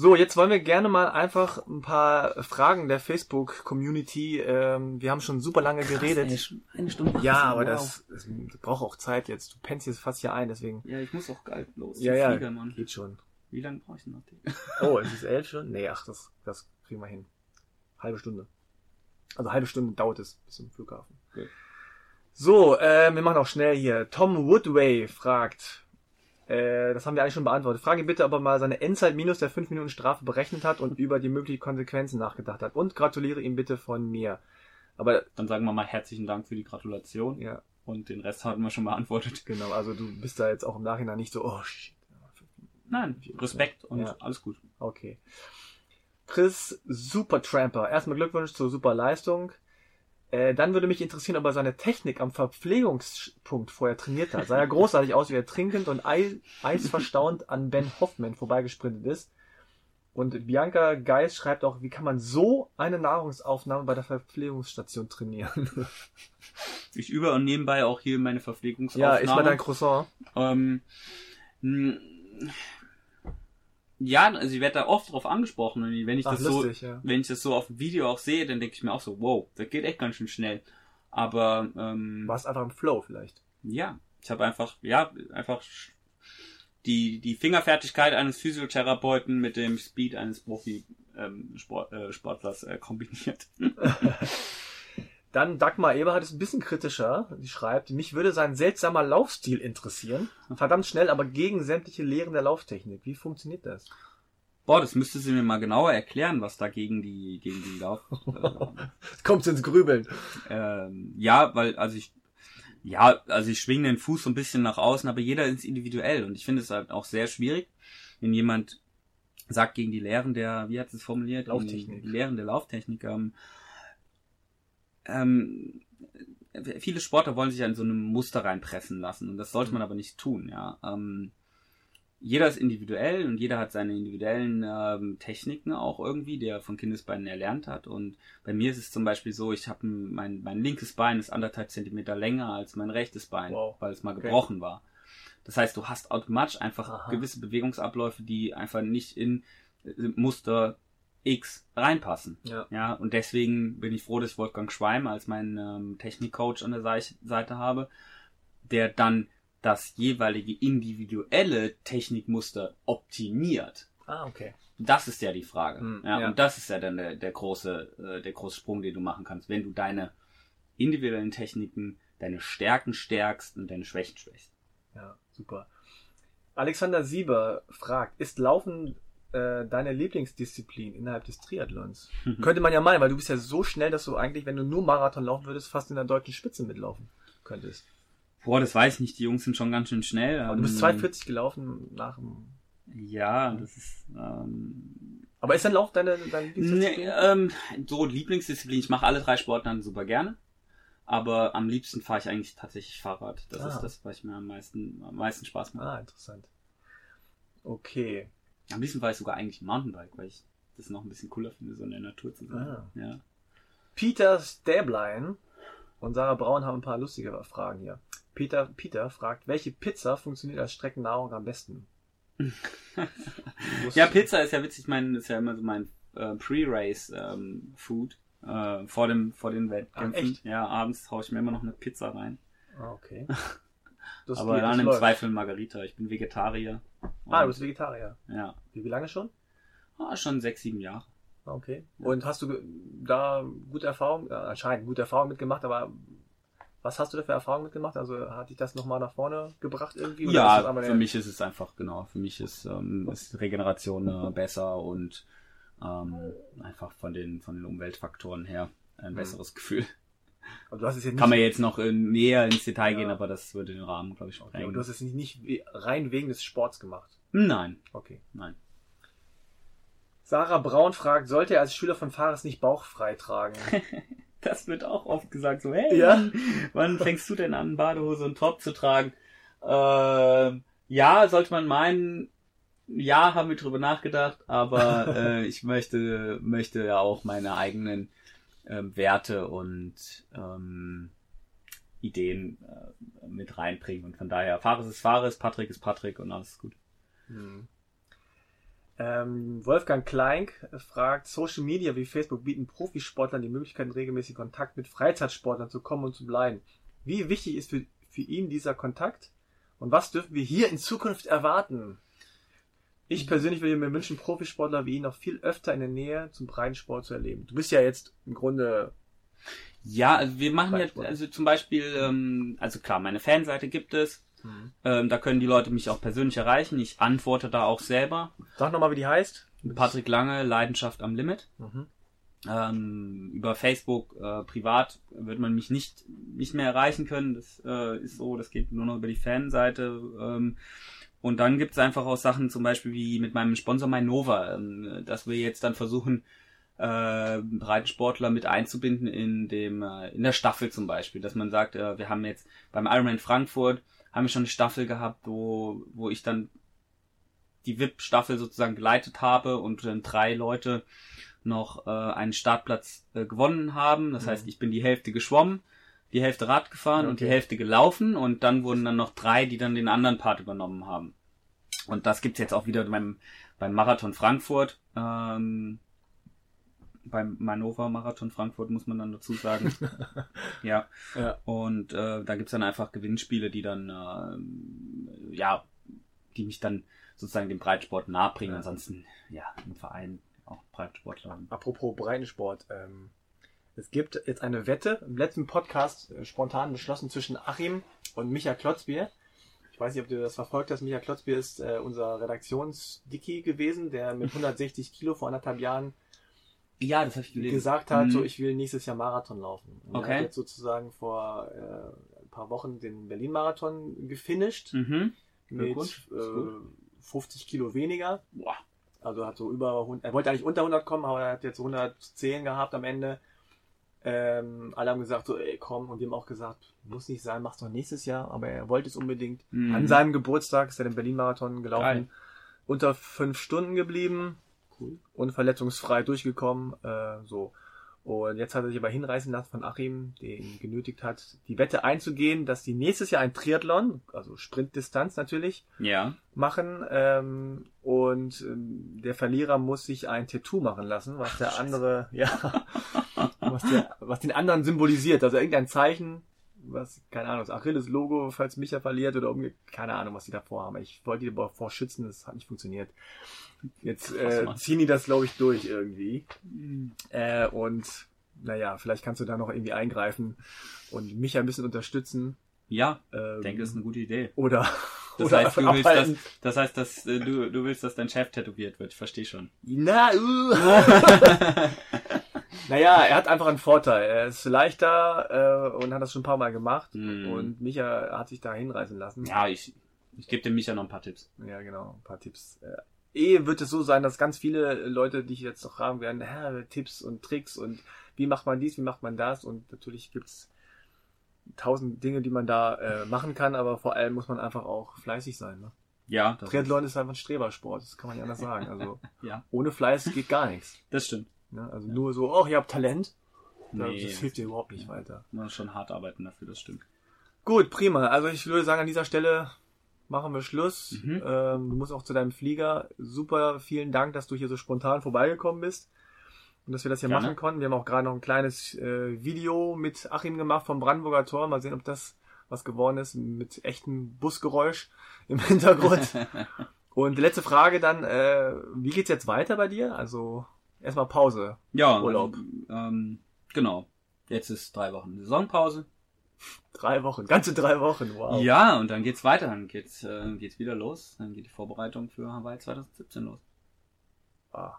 So, jetzt wollen wir gerne mal einfach ein paar Fragen der Facebook-Community. Ähm, wir haben schon super lange geredet. Ey, eine Stunde. ja, 18, aber wow. das, das braucht auch Zeit jetzt. Du pennst jetzt fast hier ein, deswegen. Ja, ich muss auch geil los. Ja, ja, Flieger, Mann. geht schon. Wie lange brauche ich noch? Oh, es ist elf schon? Nee, ach, das, das kriegen wir hin. Halbe Stunde. Also halbe Stunde dauert es bis zum Flughafen. Okay. So, äh, wir machen auch schnell hier. Tom Woodway fragt, äh, das haben wir eigentlich schon beantwortet. Frage bitte, ob er mal seine Endzeit minus der 5 Minuten Strafe berechnet hat und über die möglichen Konsequenzen nachgedacht hat. Und gratuliere ihm bitte von mir. Aber, Dann sagen wir mal herzlichen Dank für die Gratulation ja, und den Rest hatten wir schon beantwortet. genau, also du bist da jetzt auch im Nachhinein nicht so, oh shit. Nein, Respekt und Ja. alles gut. Okay. Chris Supertramper. Erstmal Glückwunsch zur super Leistung. Äh, dann würde mich interessieren, ob er seine Technik am Verpflegungspunkt vorher trainiert hat. Sah ja großartig aus, wie er trinkend und ei eisverstaunt an Ben Hoffman vorbeigesprintet ist. Und Bianca Geis schreibt auch, wie kann man so eine Nahrungsaufnahme bei der Verpflegungsstation trainieren? Ich übe und nebenbei auch hier meine ja, Verpflegungsaufnahme. ist mal dein Croissant. ähm, mh, Ja, also ich werde da oft drauf angesprochen und wenn ich Ach, das lustig, so, ja. wenn ich das so auf dem Video auch sehe, dann denke ich mir auch so, wow, das geht echt ganz schön schnell. Aber ähm, Warst einfach im Flow vielleicht. ja, ich habe einfach, ja, einfach die die Fingerfertigkeit eines Physiotherapeuten mit dem Speed eines Profi ähm, Sport, äh, Sportlers äh, kombiniert. Dann Dagmar Eberhardt ist ein bisschen kritischer. Sie schreibt, mich würde sein seltsamer Laufstil interessieren. Verdammt schnell, aber gegen sämtliche Lehren der Lauftechnik. Wie funktioniert das? Boah, das müsste sie mir mal genauer erklären, was da gegen die gegen die Lauf. Jetzt kommt's ins Grübeln. ähm, ja, weil also ich ja, also ich schwinge den Fuß so ein bisschen nach außen, aber jeder ist individuell und ich finde es halt auch sehr schwierig, wenn jemand sagt gegen die Lehren der, wie hat es formuliert, Gegen Lauftechnik. die Lehren der Lauftechnik. Ähm, ähm, viele Sportler wollen sich ja in so einem Muster reinpressen lassen und das sollte man aber nicht tun. Ja, ähm, jeder ist individuell und jeder hat seine individuellen ähm, Techniken auch irgendwie, die er von Kindesbeinen erlernt hat. Und bei mir ist es zum Beispiel so, ich habe mein, mein linkes Bein ist anderthalb Zentimeter länger als mein rechtes Bein, Wow. weil es mal Okay. gebrochen war. Das heißt, du hast automatisch einfach Aha. gewisse Bewegungsabläufe, die einfach nicht in äh, Muster X reinpassen. Ja. Ja, und deswegen bin ich froh, dass ich Wolfgang Schweim als meinen ähm, Technikcoach an der Seite habe, der dann das jeweilige individuelle Technikmuster optimiert. Ah, okay. Das ist ja die Frage. Hm, ja, ja. Und das ist ja dann der, der große, äh, der große Sprung, den du machen kannst, wenn du deine individuellen Techniken, deine Stärken stärkst und deine Schwächen schwächst. Ja, super. Alexander Sieber fragt, ist Laufen äh, deine Lieblingsdisziplin innerhalb des Triathlons? Könnte man ja meinen, weil du bist ja so schnell, dass du eigentlich, wenn du nur Marathon laufen würdest, fast in der deutschen Spitze mitlaufen könntest. Boah, das weiß ich nicht. Die Jungs sind schon ganz schön schnell. Aber du bist Ähm, 240 gelaufen nach dem... Ja, das ist. Ähm, Aber ist dein Lauf deine, deine nee, Lieblingsdisziplin? ähm, so Lieblingsdisziplin. Ich mache alle drei Sportarten super gerne. Aber am liebsten fahre ich eigentlich tatsächlich Fahrrad. Das Ah. ist das, was ich mir am meisten, am meisten Spaß macht. Ah, interessant. Okay. Am liebsten fahre ich sogar eigentlich Mountainbike, weil ich das noch ein bisschen cooler finde, so in der Natur zu sein. Ah. Ja. Peter Stäblein und Sarah Braun haben ein paar lustige Fragen hier. Peter, Peter fragt, welche Pizza funktioniert als Streckennahrung am besten? ja, Pizza ist ja witzig. Mein, ist ja immer so mein äh, Pre-Race-Food. äh, vor, dem, vor den Wettkämpfen. Ach? Ja, abends haue ich mir immer noch eine Pizza rein. Ah, okay. Das Aber geht, dann im läuft. Zweifel Margarita. Ich bin Vegetarier. Ah, du bist Vegetarier. Ja. Wie, wie lange schon? Ah, schon sechs, sieben Jahre. Ah, Okay. Und hast du da gute Erfahrung, anscheinend gute Erfahrung mitgemacht, aber was hast du da für Erfahrungen mitgemacht? Also hat dich das nochmal nach vorne gebracht irgendwie? Ja, für mich ist es einfach, genau, für mich ist, ähm, ist Regeneration äh, besser und ähm, einfach von den, von den Umweltfaktoren her ein Mhm. besseres Gefühl. Aber du hast es ja nicht, Kann man jetzt noch äh, näher ins Detail Ja. gehen, aber das würde den Rahmen, glaube ich, okay, und du hast es nicht, nicht rein wegen des Sports gemacht. Nein, Okay. nein. Sarah Braun fragt, sollte er als Schüler von Fahrers nicht bauchfrei tragen? Das wird auch oft gesagt, so, hey, Ja? wann, fängst du denn an, Badehose und Top zu tragen? Ähm, ja, sollte man meinen, ja, haben wir drüber nachgedacht, aber äh, ich möchte, möchte ja auch meine eigenen ähm, Werte und ähm, Ideen äh, mit reinbringen. Und von daher, Fares ist Fares, Patrick ist Patrick und alles ist gut. Hm. Ähm, Wolfgang Kleink fragt, Social Media wie Facebook bieten Profisportlern die Möglichkeit, regelmäßig Kontakt mit Freizeitsportlern zu kommen und zu bleiben. Wie wichtig ist für, für ihn dieser Kontakt? Und was dürfen wir hier in Zukunft erwarten? Ich persönlich würde mir wünschen, Profisportler wie ihn noch viel öfter in der Nähe zum Breitensport zu erleben. Du bist ja jetzt im Grunde, Ja, also wir machen jetzt, also zum Beispiel, ähm, also klar, meine Fanseite gibt es. Ähm, da können die Leute mich auch persönlich erreichen. Ich antworte da auch selber. sag nochmal, wie die heißt. Patrick Lange, Leidenschaft am Limit. Mhm. Ähm, über Facebook äh, privat wird man mich nicht nicht mehr erreichen können. Das äh, ist so, das geht nur noch über die Fanseite. Ähm, und dann gibt's einfach auch Sachen, zum Beispiel wie mit meinem Sponsor Mainova, ähm, dass wir jetzt dann versuchen, äh, Breitensportler mit einzubinden in dem äh, in der Staffel zum Beispiel, dass man sagt, äh, wir haben jetzt beim Ironman Frankfurt haben wir schon eine Staffel gehabt, wo wo ich dann die VIP-Staffel sozusagen geleitet habe und dann drei Leute noch äh, einen Startplatz äh, gewonnen haben. Das Mhm. heißt, ich bin die Hälfte geschwommen, die Hälfte Rad gefahren und die Okay. Hälfte gelaufen und dann wurden dann noch drei, die dann den anderen Part übernommen haben. Und das gibt's jetzt auch wieder beim, beim Marathon Frankfurt. Ähm, beim Manova Marathon Frankfurt muss man dann dazu sagen. ja. Ja. Und äh, da gibt's dann einfach Gewinnspiele, die dann, äh, ja, die mich dann sozusagen dem Breitsport nahebringen. Ja. Ansonsten, ja, im Verein auch Breitsportler. Apropos Breitensport, ähm, es gibt jetzt eine Wette im letzten Podcast äh, spontan beschlossen zwischen Achim und Micha Klotzbier. Ich weiß nicht, ob du das verfolgt hast. Micha Klotzbier ist äh, unser Redaktionsdicky gewesen, der mit 160 Kilo vor anderthalb Jahren Ja, das habe ich gelesen. gesagt hat, Mhm. so ich will nächstes Jahr Marathon laufen. Und Er Okay. hat jetzt sozusagen vor äh, ein paar Wochen den Berlin-Marathon gefinisht Mhm. mit äh, gut. 50 Kilo weniger. Boah. Also hat so über 100, er wollte eigentlich unter 100 kommen, aber er hat jetzt 110 gehabt am Ende. Ähm, alle haben gesagt, so, ey, komm, und die haben auch gesagt, muss nicht sein, mach's doch nächstes Jahr, aber er wollte es unbedingt. Mhm. An seinem Geburtstag ist er den Berlin-Marathon gelaufen, Geil. unter fünf Stunden geblieben Cool. und verletzungsfrei durchgekommen, äh, so. Und jetzt hat er sich aber hinreißen lassen von Achim, der ihn genötigt hat, die Wette einzugehen, dass die nächstes Jahr ein Triathlon, also Sprintdistanz natürlich, Ja. machen ähm, und ähm, der Verlierer muss sich ein Tattoo machen lassen, was der andere, ja, was, der, was den anderen symbolisiert. Also irgendein Zeichen, was, keine Ahnung, das Achilles-Logo, falls Micha verliert oder umge keine Ahnung, was die da vorhaben. Ich wollte die davor schützen, das hat nicht funktioniert. Jetzt äh, ziehen die das, glaube ich, durch irgendwie. Äh, und naja, vielleicht kannst du da noch irgendwie eingreifen und mich ein bisschen unterstützen. Ja, Ähm, ich denke, das ist eine gute Idee. oder Das oder heißt, du willst, dass, das heißt, dass äh, du, du willst, dass dein Chef tätowiert wird. Ich verstehe schon. Na, uh. naja, er hat einfach einen Vorteil. Er ist leichter äh, und hat das schon ein paar Mal gemacht. Hm. Und Micha hat sich da hinreißen lassen. Ja, ich, ich gebe dem Micha noch ein paar Tipps. Ja, genau, ein paar Tipps. Äh, eh wird es so sein, dass ganz viele Leute dich jetzt noch fragen werden, Hä, Tipps und Tricks und wie macht man dies, wie macht man das und natürlich gibt's tausend Dinge, die man da äh, machen kann, aber vor allem muss man einfach auch fleißig sein. Ne? Ja, das, Triathlon ist einfach ein Strebersport, das kann man nicht anders sagen. Also ja, ohne Fleiß geht gar nichts. das stimmt. Ne? Also nur so, oh, ihr habt Talent, ja, Nee, das hilft dir überhaupt nicht weiter. man muss schon hart arbeiten dafür, das stimmt. Gut, prima. Also ich würde sagen, an dieser Stelle machen wir Schluss. Mhm. Ähm, du musst auch zu deinem Flieger. Super, vielen Dank, dass du hier so spontan vorbeigekommen bist und dass wir das hier Gerne. machen konnten. Wir haben auch gerade noch ein kleines äh, Video mit Achim gemacht vom Brandenburger Tor. Mal sehen, ob das was geworden ist mit echtem Busgeräusch im Hintergrund. und letzte Frage dann, äh, wie geht's jetzt weiter bei dir? Also erstmal Pause. Ja, Urlaub. Ähm, genau. Jetzt ist drei Wochen Saisonpause. Drei Wochen, ganze drei Wochen, wow. Ja, und dann geht's weiter. Dann geht's, äh, geht's wieder los. Dann geht die Vorbereitung für Hawaii 2017 los. Ah,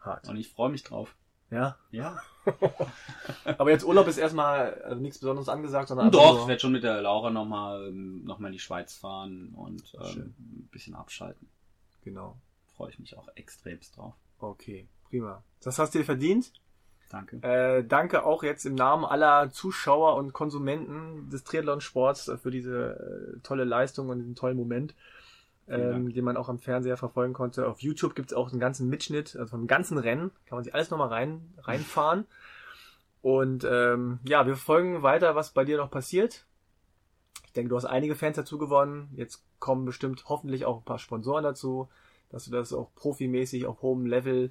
hart. Und ich freue mich drauf. Ja. Ja. Aber jetzt Urlaub ist erstmal also nichts Besonderes angesagt, sondern Doch, ich nur- werde schon mit der Laura nochmal ähm, noch mal in die Schweiz fahren und ähm, ein bisschen abschalten. Genau. Freue ich mich auch extremst drauf. Okay, prima. Das hast du dir verdient. Danke. Äh, danke auch jetzt im Namen aller Zuschauer und Konsumenten des Triathlon-Sports äh, für diese äh, tolle Leistung und diesen tollen Moment, ähm, den man auch am Fernseher verfolgen konnte. Auf YouTube gibt's auch einen ganzen Mitschnitt, also vom ganzen Rennen, kann man sich alles nochmal rein, reinfahren. Und ähm, ja, wir verfolgen weiter, was bei dir noch passiert. Ich denke, du hast einige Fans dazu gewonnen. Jetzt kommen bestimmt hoffentlich auch ein paar Sponsoren dazu, dass du das auch profimäßig auf hohem Level,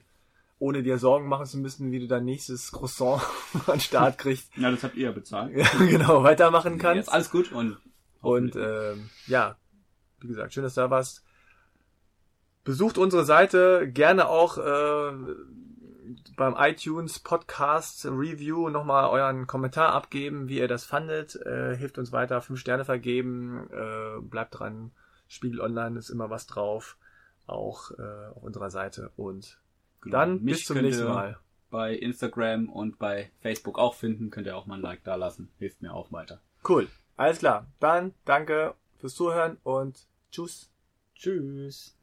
ohne dir Sorgen machen zu müssen, wie du dein nächstes Croissant an den Start kriegst, Ja, das habt ihr ja bezahlt. ja, genau, weitermachen Jetzt kannst. alles gut und Und ähm, ja, wie gesagt, schön, dass du da warst. Besucht unsere Seite gerne auch äh, beim iTunes Podcast Review nochmal euren Kommentar abgeben, wie ihr das fandet. Äh, hilft uns weiter, fünf Sterne vergeben. Äh, bleibt dran. Spiegel Online ist immer was drauf. Auch äh, auf unserer Seite. Und Genau. dann Mich bis zum nächsten Mal. bei Instagram und bei Facebook auch finden. Könnt ihr auch mal ein Like da lassen. Hilft mir auch weiter. Cool. Alles klar. Dann danke fürs Zuhören und tschüss. Tschüss.